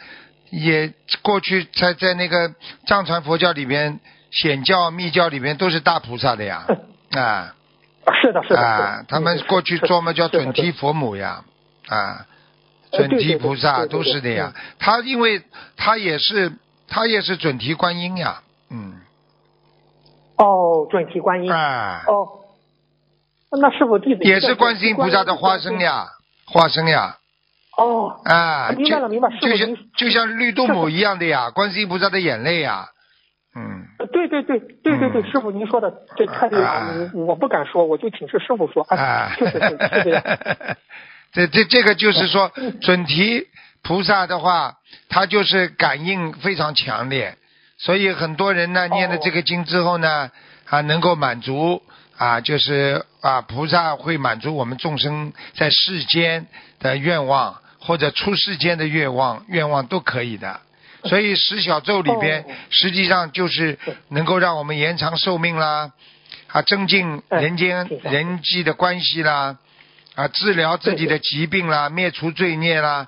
也过去在在那个藏传佛教里边显教密教里边都是大菩萨的呀。啊
是的，是的。
啊，他们过去做嘛叫准提。佛母呀。啊，
呃
准提菩萨都是的呀。他因为他也是他也是准提观音呀。嗯。
哦，准提观音。
啊。
哦。那是否弟子
也是观世音菩萨的化身。呀，化身呀。
哦。
啊，
明白了，明白。
就像就像绿度母一样的呀，观世音菩萨的眼泪呀。嗯。
对对对对对对，
嗯
师傅您说的这太对了
啊，
我我不敢说，我就请示师傅说。
啊
哎，确实是是这样。
这这这个就是说，准提菩萨的话，他就是感应非常强烈，所以很多人呢念了这个经之后呢，啊，能够满足啊，就是啊，菩萨会满足我们众生在世间的愿望，或者出世间的愿望，愿望都可以的。所以十小咒里边，实际上就是能够让我们延长寿命啦，啊，增进人间人际的关系啦，啊，治疗自己的疾病啦，灭除罪孽啦，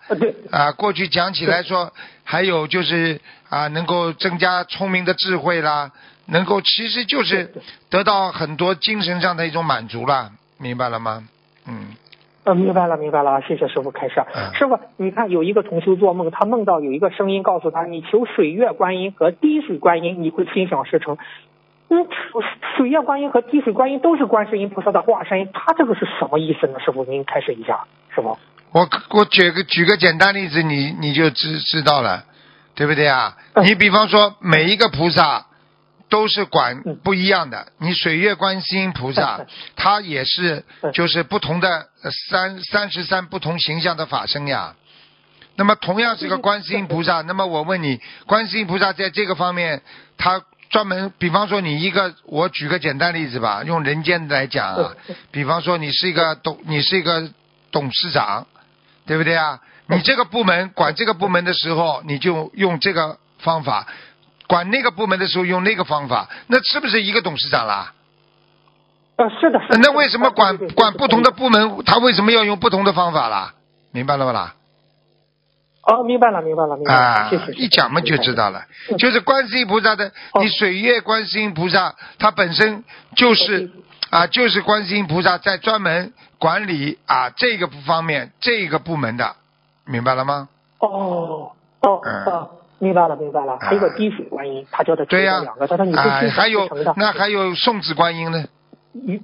啊，过去讲起来说，还有就是啊，能够增加聪明的智慧啦，能够其实就是得到很多精神上的一种满足啦，明白了吗？嗯。
呃，明白了，明白了，谢谢师傅开示。师傅，你看有一个同修做梦，他梦到有一个声音告诉他，你求水月观音和滴水观音，你会心想事成。嗯，水月观音和滴水观音都是观世音菩萨的化身，他这个是什么意思呢？师傅，您开示一下，师傅。
我我举个举个简单例子，你你就知知道了，对不对啊？你比方说每一个菩萨。都是管不一样的。你水月观世音菩萨，他也是就是不同的三三十三不同形象的法身呀。那么同样是个观世音菩萨，那么我问你，观世音菩萨在这个方面，他专门，比方说你一个，我举个简单例子吧，用人间来讲啊，比方说你是一个董，你是一个董事长，对不对啊？你这个部门管这个部门的时候，你就用这个方法。管那个部门的时候用那个方法，那是不是一个董事长啦？
呃，是的。
那为什么管管不同的部门，他为什么要用不同的方法啦？明白了吗啦？
哦，明白了，明白了，明白了。啊，
一讲嘛就知道了。就是观世音菩萨的，你水月观世音菩萨，他本身就是啊，就是观世音菩萨在专门管理啊这个方面这个部门的，明白了吗？
哦哦哦。明白了，明白了。还有个滴水观音，他叫的
对呀，
两个，他说你是
还有那还有送子观音呢？
鱼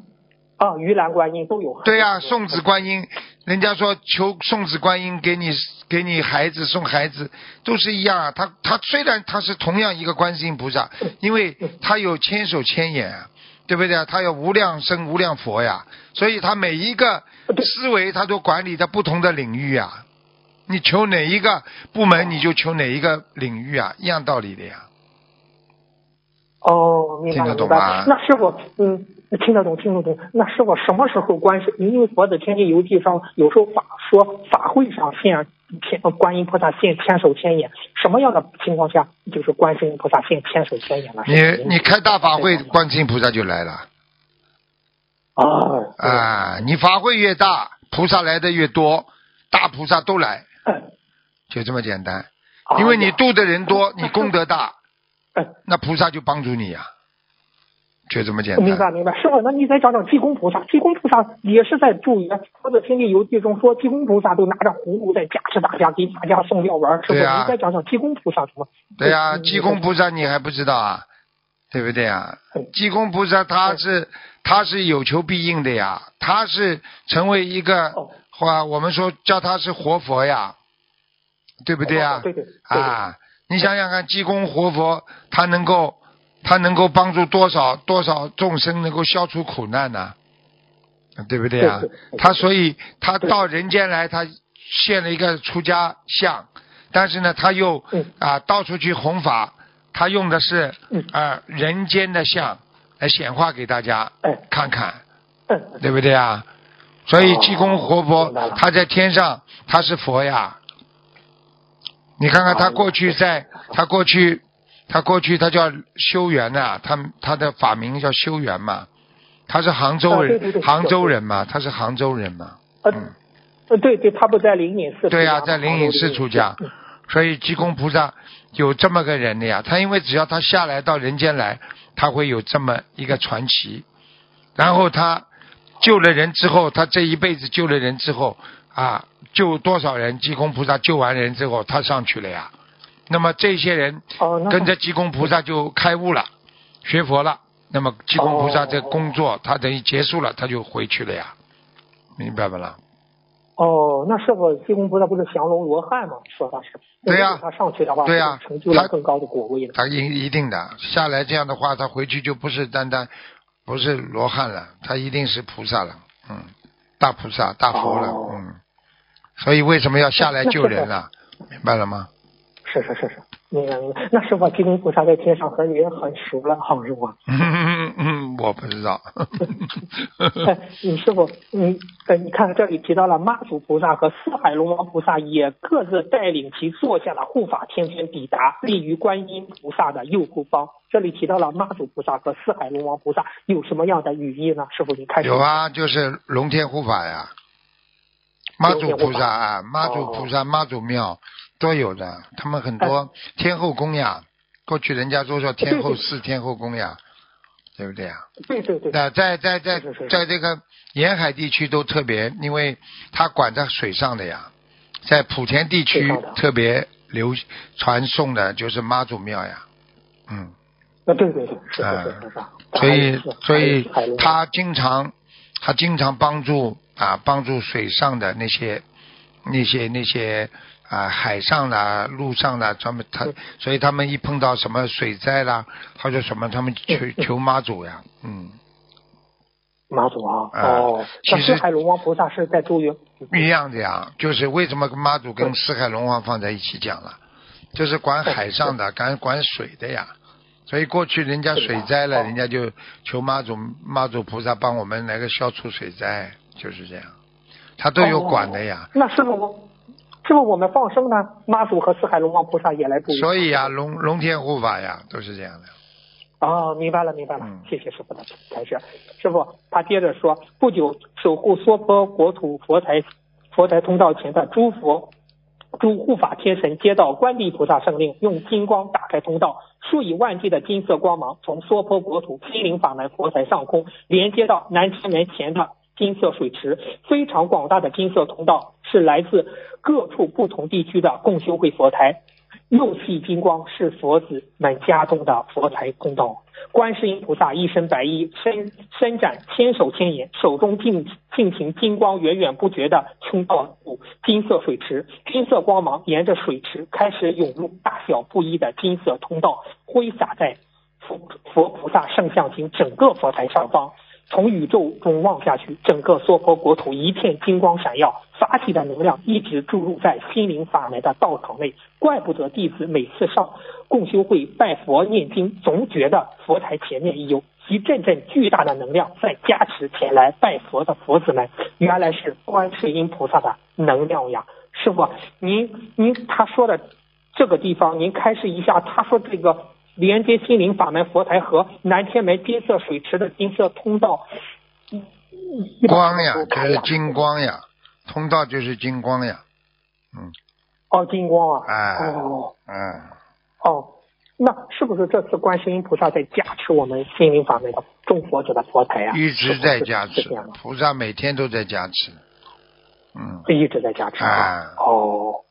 啊，鱼兰观音都有。
对呀，送子观音，人家说求送子观音给你给你孩子送孩子都是一样啊。他他虽然他是同样一个观世音菩萨，因为他有千手千眼，对不对啊？他有无量生无量佛呀，所以他每一个思维他都管理在不同的领域啊。你求哪一个部门，你就求哪一个领域啊，一样道理的呀。
哦，明白明白。那师傅，嗯，听得懂，听得懂。那师傅什么时候观世？因为佛的天地游记上有时候法说法会上现天观音菩萨现千手千眼，什么样的情况下就是观世音菩萨现千手千眼了？
你你开大法会，观世音菩萨就来了。
哦。
啊，你法会越大，菩萨来的越多，大菩萨都来。就这么简单，因为你度的人多，你功德大，那菩萨就帮助你呀，就这么简单。
明白明白，师傅，那你再讲讲济公菩萨，济公菩萨也是在助缘。或者天地游记中说，济公菩萨都拿着葫芦在加持大家，给大家送药丸。师傅，你再讲讲济公菩萨什么？
对呀，济公菩萨你还不知道啊？对不对啊？济公菩萨他是他是有求必应的呀，他是成为一个。话我们说叫他是活佛呀，对不对啊？
对对。
啊，你想想看，济公活佛，他能够他能够帮助多少多少众生能够消除苦难呢？对不对啊？他所以他到人间来，他现了一个出家相，但是呢，他又啊到处去弘法，他用的是啊人间的相来显化给大家看看，对不对啊？所以济公活佛，他在天上，他是佛呀。你看看他过去在，他过去，他过去他叫修缘呐，他他的法名叫修缘嘛。他是杭州人，杭州人嘛，他是杭州人嘛。
嗯。呃，对对，他不在灵隐寺。
对呀，在灵隐寺出家。所以济公菩萨有这么个人的呀，他因为只要他下来到人间来，他会有这么一个传奇，然后他。救了人之后，他这一辈子救了人之后啊，救多少人？济公菩萨救完人之后，他上去了呀。那么这些人跟着济公菩萨就开悟了，学佛了。那么济公菩萨这工作他等于结束了，他就回去了呀。明白不啦？
哦，那是否济公菩萨不是降龙罗汉吗？说他是。
对呀。
他上去的话，
对呀，
成就了更高的果位。
他一一定的下来这样的话，他回去就不是单单。不是罗汉了，他一定是菩萨了，嗯，大菩萨、大佛了，嗯，所以为什么要下来救人 了？明白了吗？
是是是是，明白明白。那师傅，吉林菩萨在天上和你很熟了，好师傅。
嗯嗯，我不知道。
哎，你师傅，你呃，你看这里提到了妈祖菩萨和四海龙王菩萨也各自带领其坐下的护法天尊抵达，立于观音菩萨的右后方。这里提到了妈祖菩萨和四海龙王菩萨有什么样的寓意呢？师傅，你看
有啊，就是龙天护法呀，妈祖菩萨啊，妈祖菩萨、妈祖庙都有的，他们很多天后宫呀，过去人家都说天后寺、天后宫呀，对不对啊？
对对对。
那在在在在这个沿海地区都特别，因为它管在水上的呀，在莆田地区特别流传颂的就是妈祖庙呀，嗯。
啊，对对对，是
哎
是是是是。
所以所以他经常他经常帮助啊帮助水上的那些那些那些啊海上的陆上的他们他
嗯
所以他们一碰到什么水灾啦或者什么他们求求妈祖呀嗯。
妈祖啊，
啊
哦，
其实
四海龙王菩萨是在周云。
一样的呀就是为什么跟妈祖跟四海龙王放在一起讲了就是管海上的管管水的呀。所以过去人家水灾了，
哦
人家就求妈祖妈祖菩萨帮我们来个消除水灾，就是这样，他都有管的呀。
那师傅，我师傅我们放生呢？妈祖和四海龙王菩萨也来助。
所以呀，龙龙天护法呀，都是这样的。
哦，明白了，明白了，
嗯
谢谢师傅的开示。师傅，他接着说，不久，守护娑婆国土佛台佛台通道前的诸佛、诸护法天神接到观地菩萨圣令，用金光打开通道，数以万计的金色光芒从娑婆国土心灵法门佛台上空连接到南天门前的金色水池，非常广大的金色通道是来自各处不同地区的共修会佛台。右系金光是佛子们家中的佛台公道。观世音菩萨一身白衣，伸伸展千手千眼，手中尽尽情金光源源不绝的冲到金色水池，金色光芒沿着水池开始涌入大小不一的金色通道，挥洒在佛佛菩萨圣像及整个佛台上方。从宇宙中望下去，整个娑婆国土一片金光闪耀，法体的能量一直注入在心灵法门的道场内。怪不得弟子每次上共修会拜佛念经，总觉得佛台前面有一阵阵巨大的能量在加持前来拜佛的佛子们，原来是观世音菩萨的能量呀！师傅，您您他说的这个地方，您开示一下，他说这个。连接心灵法门佛台和南天门金色水池的金色通道，
光呀，就是金光呀，通道就是金光呀，嗯。
哦，金光啊。
哎。
哦。
嗯。
哦，那是不是这次观世音菩萨在加持我们心灵法门的众佛者的佛台啊？
一直在加持菩萨每天都在加持。嗯。
一直在加持
啊。
哦。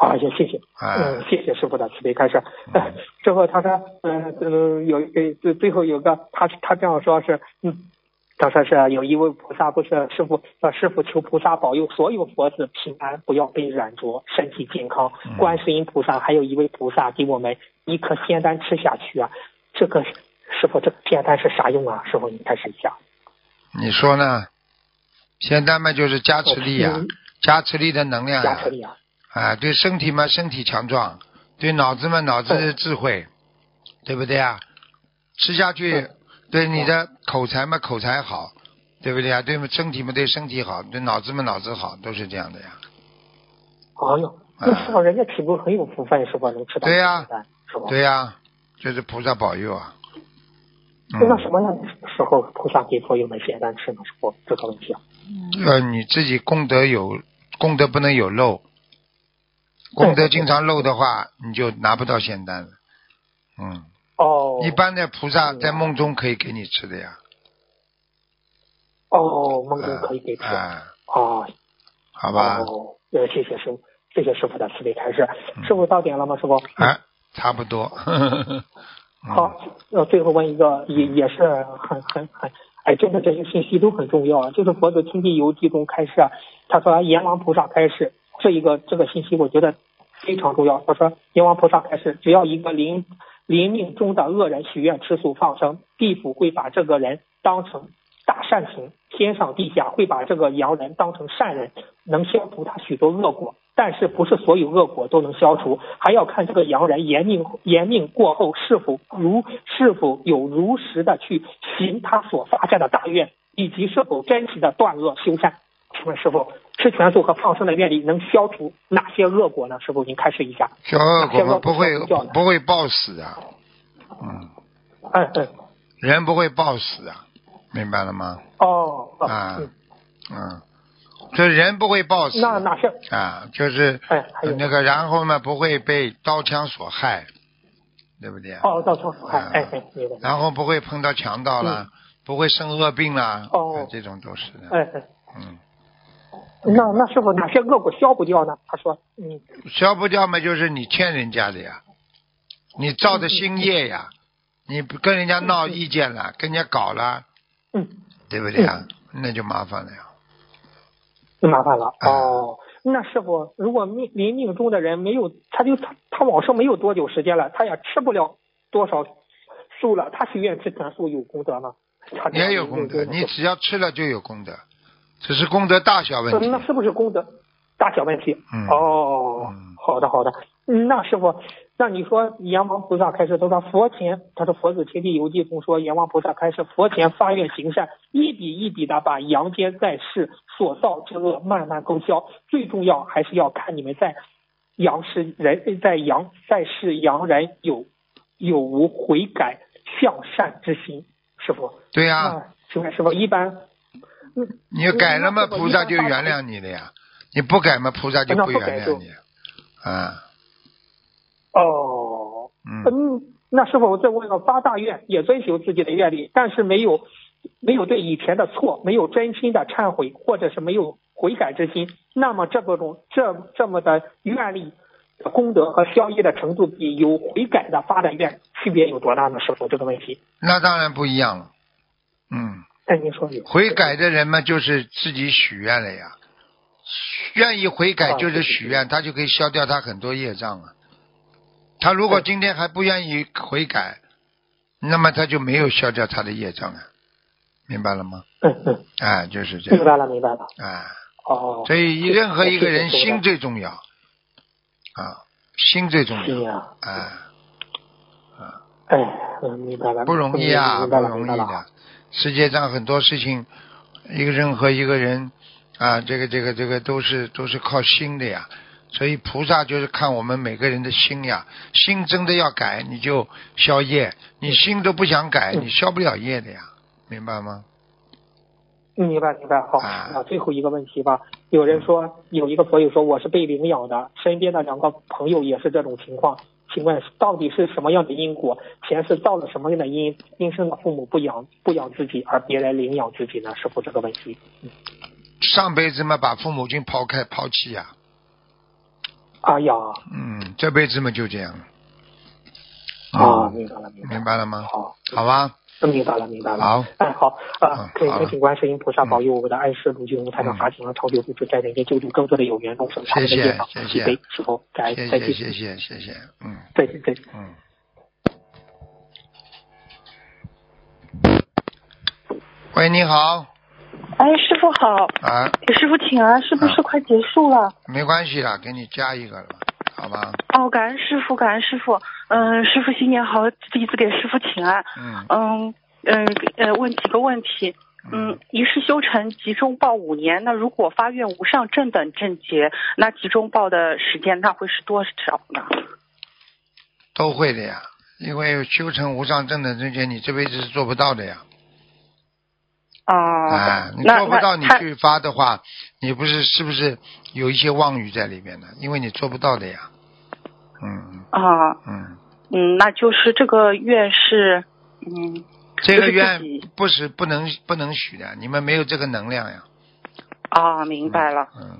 啊，也谢谢，嗯，谢谢师傅的慈悲开示。嗯、之后他说，嗯嗯，有呃最最后有个他他这样说是，嗯，他说是有一位菩萨不是师傅，呃师傅求菩萨保佑所有佛子平安，不要被染着，身体健康。
嗯、
观世音菩萨还有一位菩萨给我们一颗仙丹吃下去啊，这个师傅这个仙丹是啥用啊？师傅你开始一下。
你说呢？仙丹嘛就是加持力呀、啊，加持力的能量、
啊。加持力啊。
啊，对身体嘛，身体强壮；对脑子嘛，脑子的智慧，对不对啊？吃下去，对你的口才嘛，口才好，对不对啊？对身体嘛，对身体好；对脑子嘛，脑子好，都是这样的呀。
哎呦，那师傅，人家岂不很有福分，是吧？能吃到
对呀、
啊？
对呀、啊，这是菩萨保佑啊。
嗯、那什么样的时候菩萨给佛友们简单吃呢？师傅，这个问题啊。
呃，你自己功德有功德不能有漏。功德经常漏的话，你就拿不到仙丹了。嗯。
哦。
一般的菩萨在梦中可以给你吃的呀。
哦，梦中可以给吃。
啊。
哦。
好吧。
哦，呃，谢谢师傅，谢谢师傅的慈悲开示。师傅到点了吗？师傅？
啊，差不多。
好，呃，最后问一个，也也是很很很，哎，真的这些信息都很重要啊。就是佛祖天地游记中开示，他说阎王菩萨开示。这一个这个信息我觉得非常重要。他说，阎王菩萨开示，只要一个临临命中的恶人许愿吃素放生，地府会把这个人当成大善行，天上地下会把这个洋人当成善人，能消除他许多恶果。但是不是所有恶果都能消除，还要看这个洋人延命延命过后是否如是否有如实的去行他所发下的大愿，以及是否真实的断恶修善。请问师傅，吃全素和放生的愿力能消除哪些恶果呢？师傅您开示一下。
消恶果不会不会暴死啊，嗯，
嗯嗯
人不会暴死啊，明白了吗？
哦哦
啊
嗯，
嗯，这人不会暴死
那哪些？
啊，就是
哎
那个，然后呢不会被刀枪所害，对不对啊？
哦，刀枪所害，
啊
哎哎。
然后不会碰到强盗了，不会生恶病啦，
嗯哦
啊这种都是的，
哎哎，
嗯，
那那师傅哪些恶果消不掉呢？他说，嗯
消不掉嘛，就是你欠人家的呀，你造的新业呀，你不跟人家闹意见了，跟人家搞了，
嗯，
对不对啊？那就麻烦了呀。
就麻烦了。
啊
哦，那师傅，如果命临命中的人没有，他就他他往生没有多久时间了，他也吃不了多少素了，他许愿吃全素有功德吗？他
也有功德，你只要吃了就有功德，只是功德大小问题。
呃那是不是功德大小问题？
嗯
哦，
嗯
好的好的。嗯，那师傅，那你说阎王菩萨开始，他说佛前，他说《佛子天地游记》中说，阎王菩萨开始佛前发愿行善，一笔一笔的把阳间在世所造之恶慢慢勾销。最重要还是要看你们在阳世人在阳在世阳人有有无悔改向善之心，师傅。
对呀、
那请问师傅，一般嗯
你改了嘛，菩萨就原谅你了呀。你不改嘛，菩萨就不原谅你。啊，
哦，
嗯，
嗯，那师傅，我再问个，发大愿也遵循自己的愿力，但是没有没有对以前的错没有真心的忏悔，或者是没有悔改之心，那么这个种这这么的愿力的功德和消业的程度，比有悔改的发的愿区别有多大呢？师傅，这个问题，
那当然不一样了。嗯，
哎，您说你
悔改的人嘛，就是自己许愿了呀。愿意悔改
啊
就是许愿，他就可以消掉他很多业障啊。他如果今天还不愿意悔改，那么他就没有消掉他的业障啊，明白了吗？
嗯嗯，
啊，就是这样。
明白了明白了，
啊。
哦，
所以任何一个人心最重要。啊，心最重要。
是呀，
啊，
哎，嗯，明白了，
不容易啊，不容易的。世界上很多事情，一个任何一个人啊，这个这个这个都是都是靠心的呀。所以菩萨就是看我们每个人的心呀，心真的要改，你就消业；你心都不想改，
嗯。
你消不了业的呀，明白吗？
嗯明白明白，好，
啊。
那最后一个问题吧。有人说有一个佛友说我是被领养的，身边的两个朋友也是这种情况，请问到底是什么样的因果？前世造了什么样的因，今生的父母不养不养自己，而别人领养自己呢？师傅这个问题。
上辈子嘛，把父母亲抛开抛弃呀，
哎呀，
嗯，这辈子嘛就这样。
啊，
嗯
明白了明白了。
明白了吗？
好，
好吧，
明白了明白了。
好，
哎，好
嗯
啊，恳
好。
恳请观世音菩萨保佑我们的安世卢军台长法体上超流不止，在人间救助更多的有缘众生，
谢谢谢谢。
师傅，感恩
谢
再见，
谢谢谢谢谢，嗯。
再见再见。
嗯。喂，你好，
哎，师傅好，
啊，
给师傅请安，是不是快结束了？
没关系啦，给你加一个了。吧，好吧？
哦，感恩师傅，感恩师傅。嗯、师傅新年好，弟子给师傅请安。
嗯
嗯嗯呃，问几个问题。嗯，一世修成集中报五年，那如果发愿无上正等正觉，那集中报的时间那会是多少呢？
都会的呀，因为修成无上正等正觉，你这辈子是做不到的呀。
哦、
啊，你
那
做不到，你去发的话，你不是是不是有一些妄语在里面呢？因为你做不到的呀。嗯
啊
嗯，
嗯，那就是这个愿是嗯
这个愿不是不能不能许的，你们没有这个能量呀。
啊，明白了。
嗯，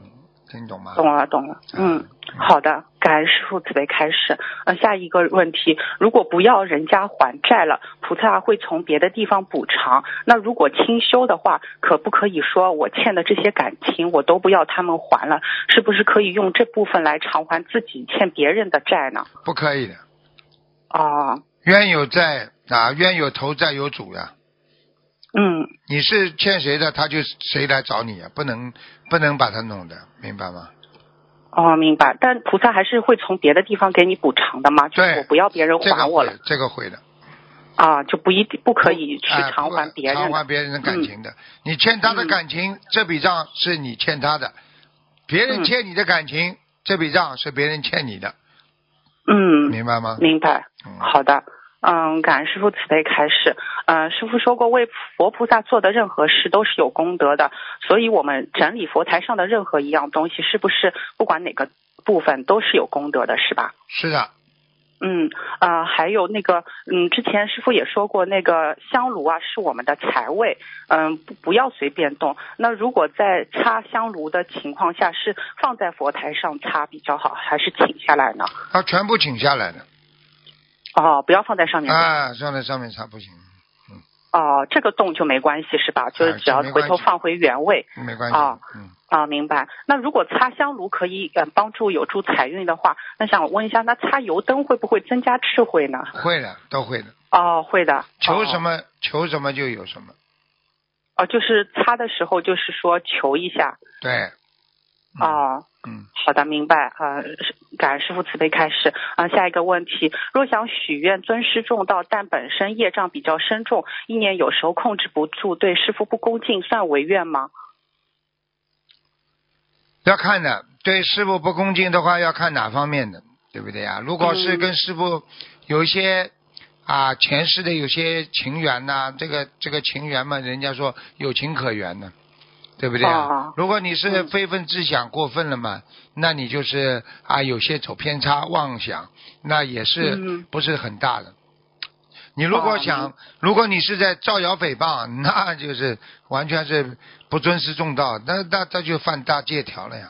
听懂吗？
懂了，懂了。嗯，好的，感恩师傅慈悲开始。呃，下一个问题，如果不要人家还债了，菩萨会从别的地方补偿。那如果清修的话，可不可以说我欠的这些感情我都不要他们还了？是不是可以用这部分来偿还自己欠别人的债呢？
不可以的，
啊，
冤有债啊，冤有头债有主呀。
嗯
你是欠谁的，他就谁来找你啊，不能不能把他弄的，明白吗？
哦，明白。但菩萨还是会从别的地方给你补偿的嘛？就是我不要别人还我了
会，这个会的。
啊，就不一定不可以去
哎
偿还别人
偿还别人的感情的。你欠他的感情，这笔账是你欠他的；别人
嗯
欠你的感情，这笔账是别人欠你的，
嗯，
明白吗？
明白。好的。嗯，感恩师傅慈悲开示。嗯、师傅说过，为佛菩萨做的任何事都是有功德的，所以我们整理佛台上的任何一样东西，是不是不管哪个部分都是有功德的，是吧？
是的，
嗯，呃，还有那个，嗯，之前师傅也说过，那个香炉啊是我们的财位，嗯，不不要随便动。那如果在插香炉的情况下，是放在佛台上插比较好，还是请下来呢？
他全部请下来的。
哦，不要放在上面。
啊，放在上面擦不行，
哦，这个洞就没关系是吧？就是只要回头放回原位。
没关系。
啊
嗯，
啊，明白。那如果擦香炉可以呃帮助有助财运的话，那想问一下，那擦油灯会不会增加智慧呢？
会的，都会的。
哦，会的。
求什么、求什么就有什么。
哦，就是擦的时候，就是说求一下。
对，
哦，
嗯，
好的，明白啊、是感恩师傅慈悲开始啊、下一个问题，若想许愿尊师重道，但本身业障比较深重，意念有时候控制不住，对师傅不恭敬，算违愿吗？
要看的。对师傅不恭敬的话，要看哪方面的，对不对呀？如果是跟师傅有一些啊前世的有些情缘呐、这个这个情缘嘛，人家说有情可原呢，对不对啊？
哦
如果你是非分之想过分了嘛，那你就是啊有些走偏差妄想，那也是
嗯
不是很大的。你如果想，如果你是在造谣诽谤，那就是完全是不尊师重道，那那那就犯大戒条了呀。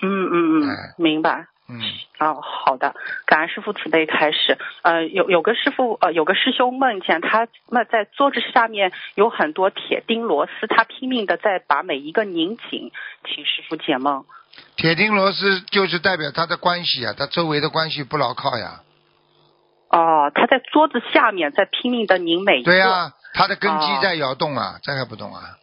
嗯嗯嗯，明白。
嗯，
哦，好的，感恩师傅慈悲开始。呃，有有个师傅呃，有个师兄梦见他那在桌子下面有很多铁钉螺丝，他拼命的在把每一个拧紧，请师傅解梦。
铁钉螺丝就是代表他的关系啊，他周围的关系不牢靠呀。
哦，他在桌子下面在拼命的拧每一个。
对呀、他的根基
哦
在摇动啊，这还不懂啊？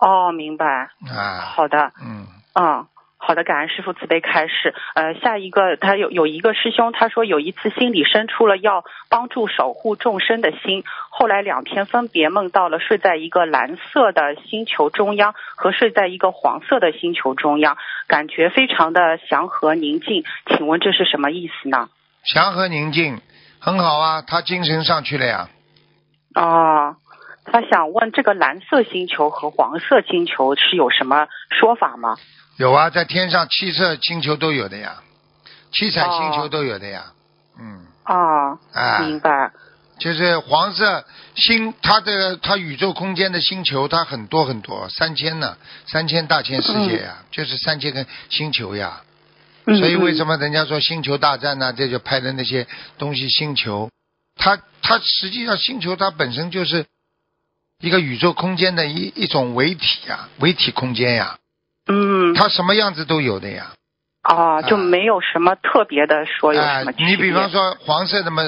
哦，明白。
啊，
好的。
嗯，
嗯，好的，感恩师傅慈悲开示。呃，下一个他有有一个师兄，他说有一次心里生出了要帮助守护众生的心，后来两天分别梦到了睡在一个蓝色的星球中央和睡在一个黄色的星球中央，感觉非常的祥和宁静。请问这是什么意思呢？
祥和宁静，很好啊，他精神上去了呀。
哦，他想问这个蓝色星球和黄色星球是有什么说法吗？
有啊，在天上七色星球都有的呀，七彩星球
哦
都有的呀。嗯，
哦，
啊
明白。
就是黄色星，它这个它宇宙空间的星球，它很多很多，三千呢，三千大千世界呀，就是三千个星球呀。
嗯
所以为什
么？
么人家说星球大战呢？这就拍的那些东西，星球，它它实际上星球它本身就是一个宇宙空间的一一种维体呀，维体空间呀，
嗯。
它什么样子都有的呀。
哦，就没有什么特别的说有
啊
什么区别。
你比方说黄色的嘛，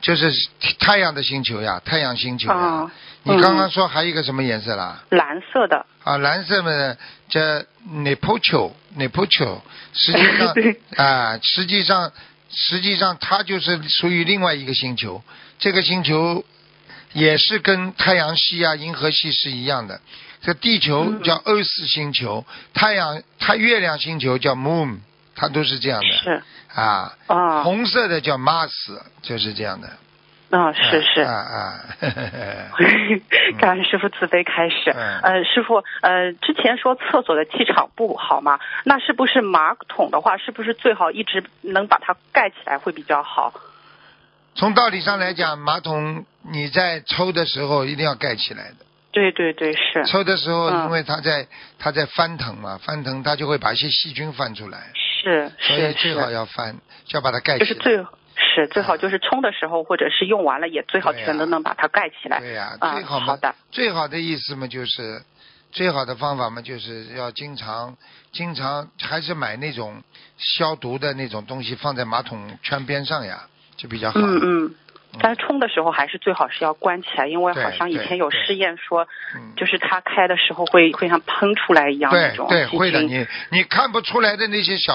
就是太阳的星球呀，太阳星球呀。
啊
你刚刚说还有一个什么颜色啦？
蓝色的。
啊，蓝色嘛，叫 Neptune，实际上 啊，实际上实际上它就是属于另外一个星球，这个星球也是跟太阳系啊、银河系是一样的。这地球
嗯
叫欧四星球，太阳太月亮星球叫 Moon，它都是这样的。
是。
啊。
啊。
红色的叫 Mars，就是这样的。
嗯，是是。
啊啊。
感恩师傅慈悲开始。
嗯
呃，师傅，呃，之前说厕所的气场不好嘛，那是不是马桶的话，是不是最好一直能把它盖起来会比较好？
从道理上来讲，马桶你在抽的时候一定要盖起来的。
对对对，是。
抽的时候，
嗯
因为它在它在翻腾嘛，翻腾它就会把一些细菌翻出来，
是
所以最好，要翻，就要把它盖起来。
就是最是最好就是冲的时候，或者是用完了也最好全都能把它盖起来。
对呀、
啊
最好嘛，
好的。
最好的意思嘛，就是最好的方法嘛，就是要经常经常还是买那种消毒的那种东西放在马桶圈边上呀，就比较好。
嗯嗯，但是冲的时候还是最好是要关起来，因为好像以前有试验说，
嗯
就是它开的时候会会像喷出来一样那种细
对会的，你你看不出来的那些小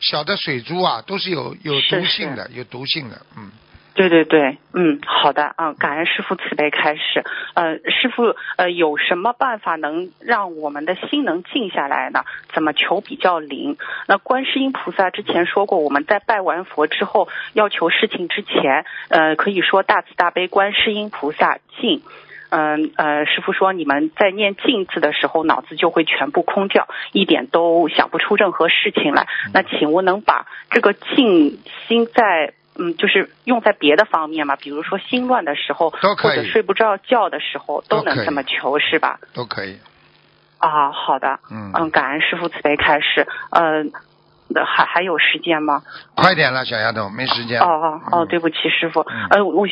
小的水珠啊，都是有有毒性的，有毒性的，嗯。
对对对，嗯，好的，啊，感恩师傅慈悲开始。呃，师傅，呃，有什么办法能让我们的心能静下来呢？怎么求比较灵？那观世音菩萨之前说过，我们在拜完佛之后，要求事情之前，呃，可以说大慈大悲观世音菩萨静。嗯呃，师傅说你们在念静字的时候，脑子就会全部空掉，一点都想不出任何事情来。那请问能把这个静心在嗯，就是用在别的方面嘛？比如说心乱的时候，或者睡不着觉的时候，都能这么求是吧？
都可以。
啊，好的，
嗯
嗯，感恩师傅慈悲开示。呃，那还还有时间吗？
快点了，小丫头，没时间。
哦哦哦，
嗯
对不起，师傅。
嗯
呃，我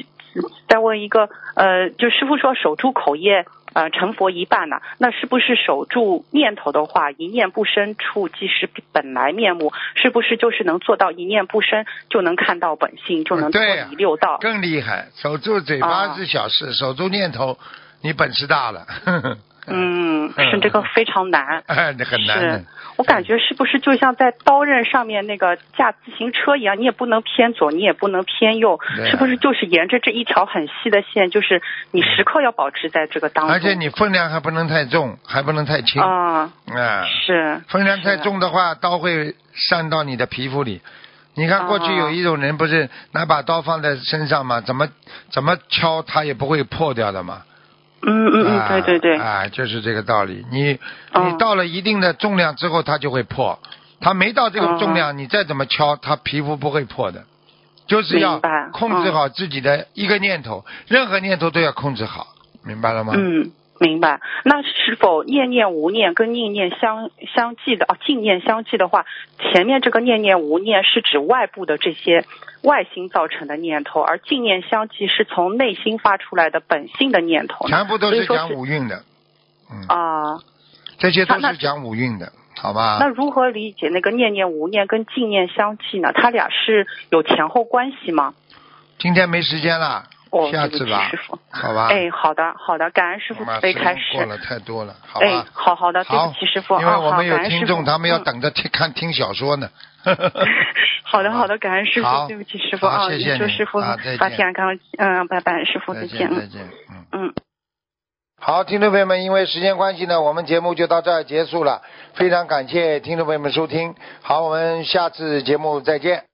再问一个，呃，就师傅说守住口业，呃，成佛一半呢、那是不是守住念头的话，一念不生处即是本来面目？是不是就是能做到一念不生，就能看到本性，就能脱离六道？
更厉害，守住嘴巴
啊
是小事，守住念头，你本事大了。
嗯，是这个非常难。
哎，这很难
是。我感觉是不是就像在刀刃上面那个架自行车一样，你也不能偏左，你也不能偏右，
啊
是不是就是沿着这一条很细的线，就是你时刻要保持在这个当中？
而且你分量还不能太重，还不能太轻。
啊，
啊，
是
分量太重的话，刀会伤到你的皮肤里。你看过去
哦
有一种人，不是拿把刀放在身上嘛？怎么怎么敲它也不会破掉的嘛。
嗯嗯嗯，
啊
对对对，
啊，就是这个道理。你
哦
你到了一定的重量之后，它就会破。它没到这个重量，你再怎么敲，它皮肤不会破的。就是要控制好自己的一个念头，任何念头都要控制好，明白了吗？
嗯。明白，那是否念念无念跟念念相相继的啊？净念相继的话，前面这个念念无念是指外部的这些外心造成的念头，而净念相继是从内心发出来的本性的念头。
全部都是讲五蕴的，嗯，
啊、
这些都是讲五蕴的，好吧？
那如何理解那个念念无念跟净念相继呢？它俩是有前后关系吗？
今天没时间了，下次吧
师，傅。
好吧？
哎，好的，好的，感恩师傅慈悲开示。
时间过了太多了，好
哎？，好好的，对不起，师傅。
因为我们有听众，他们要
嗯
等着听看听小说呢。
好的，好的，感恩师傅，对不起，师傅啊，
好谢谢
师傅
啊再见
法体安康，嗯，拜拜，师傅
再
再见，
再见，嗯。
嗯。
好，听众朋友们，因为时间关系呢，我们节目就到这儿结束了。非常感谢听众朋友们收听，好，我们下次节目再见。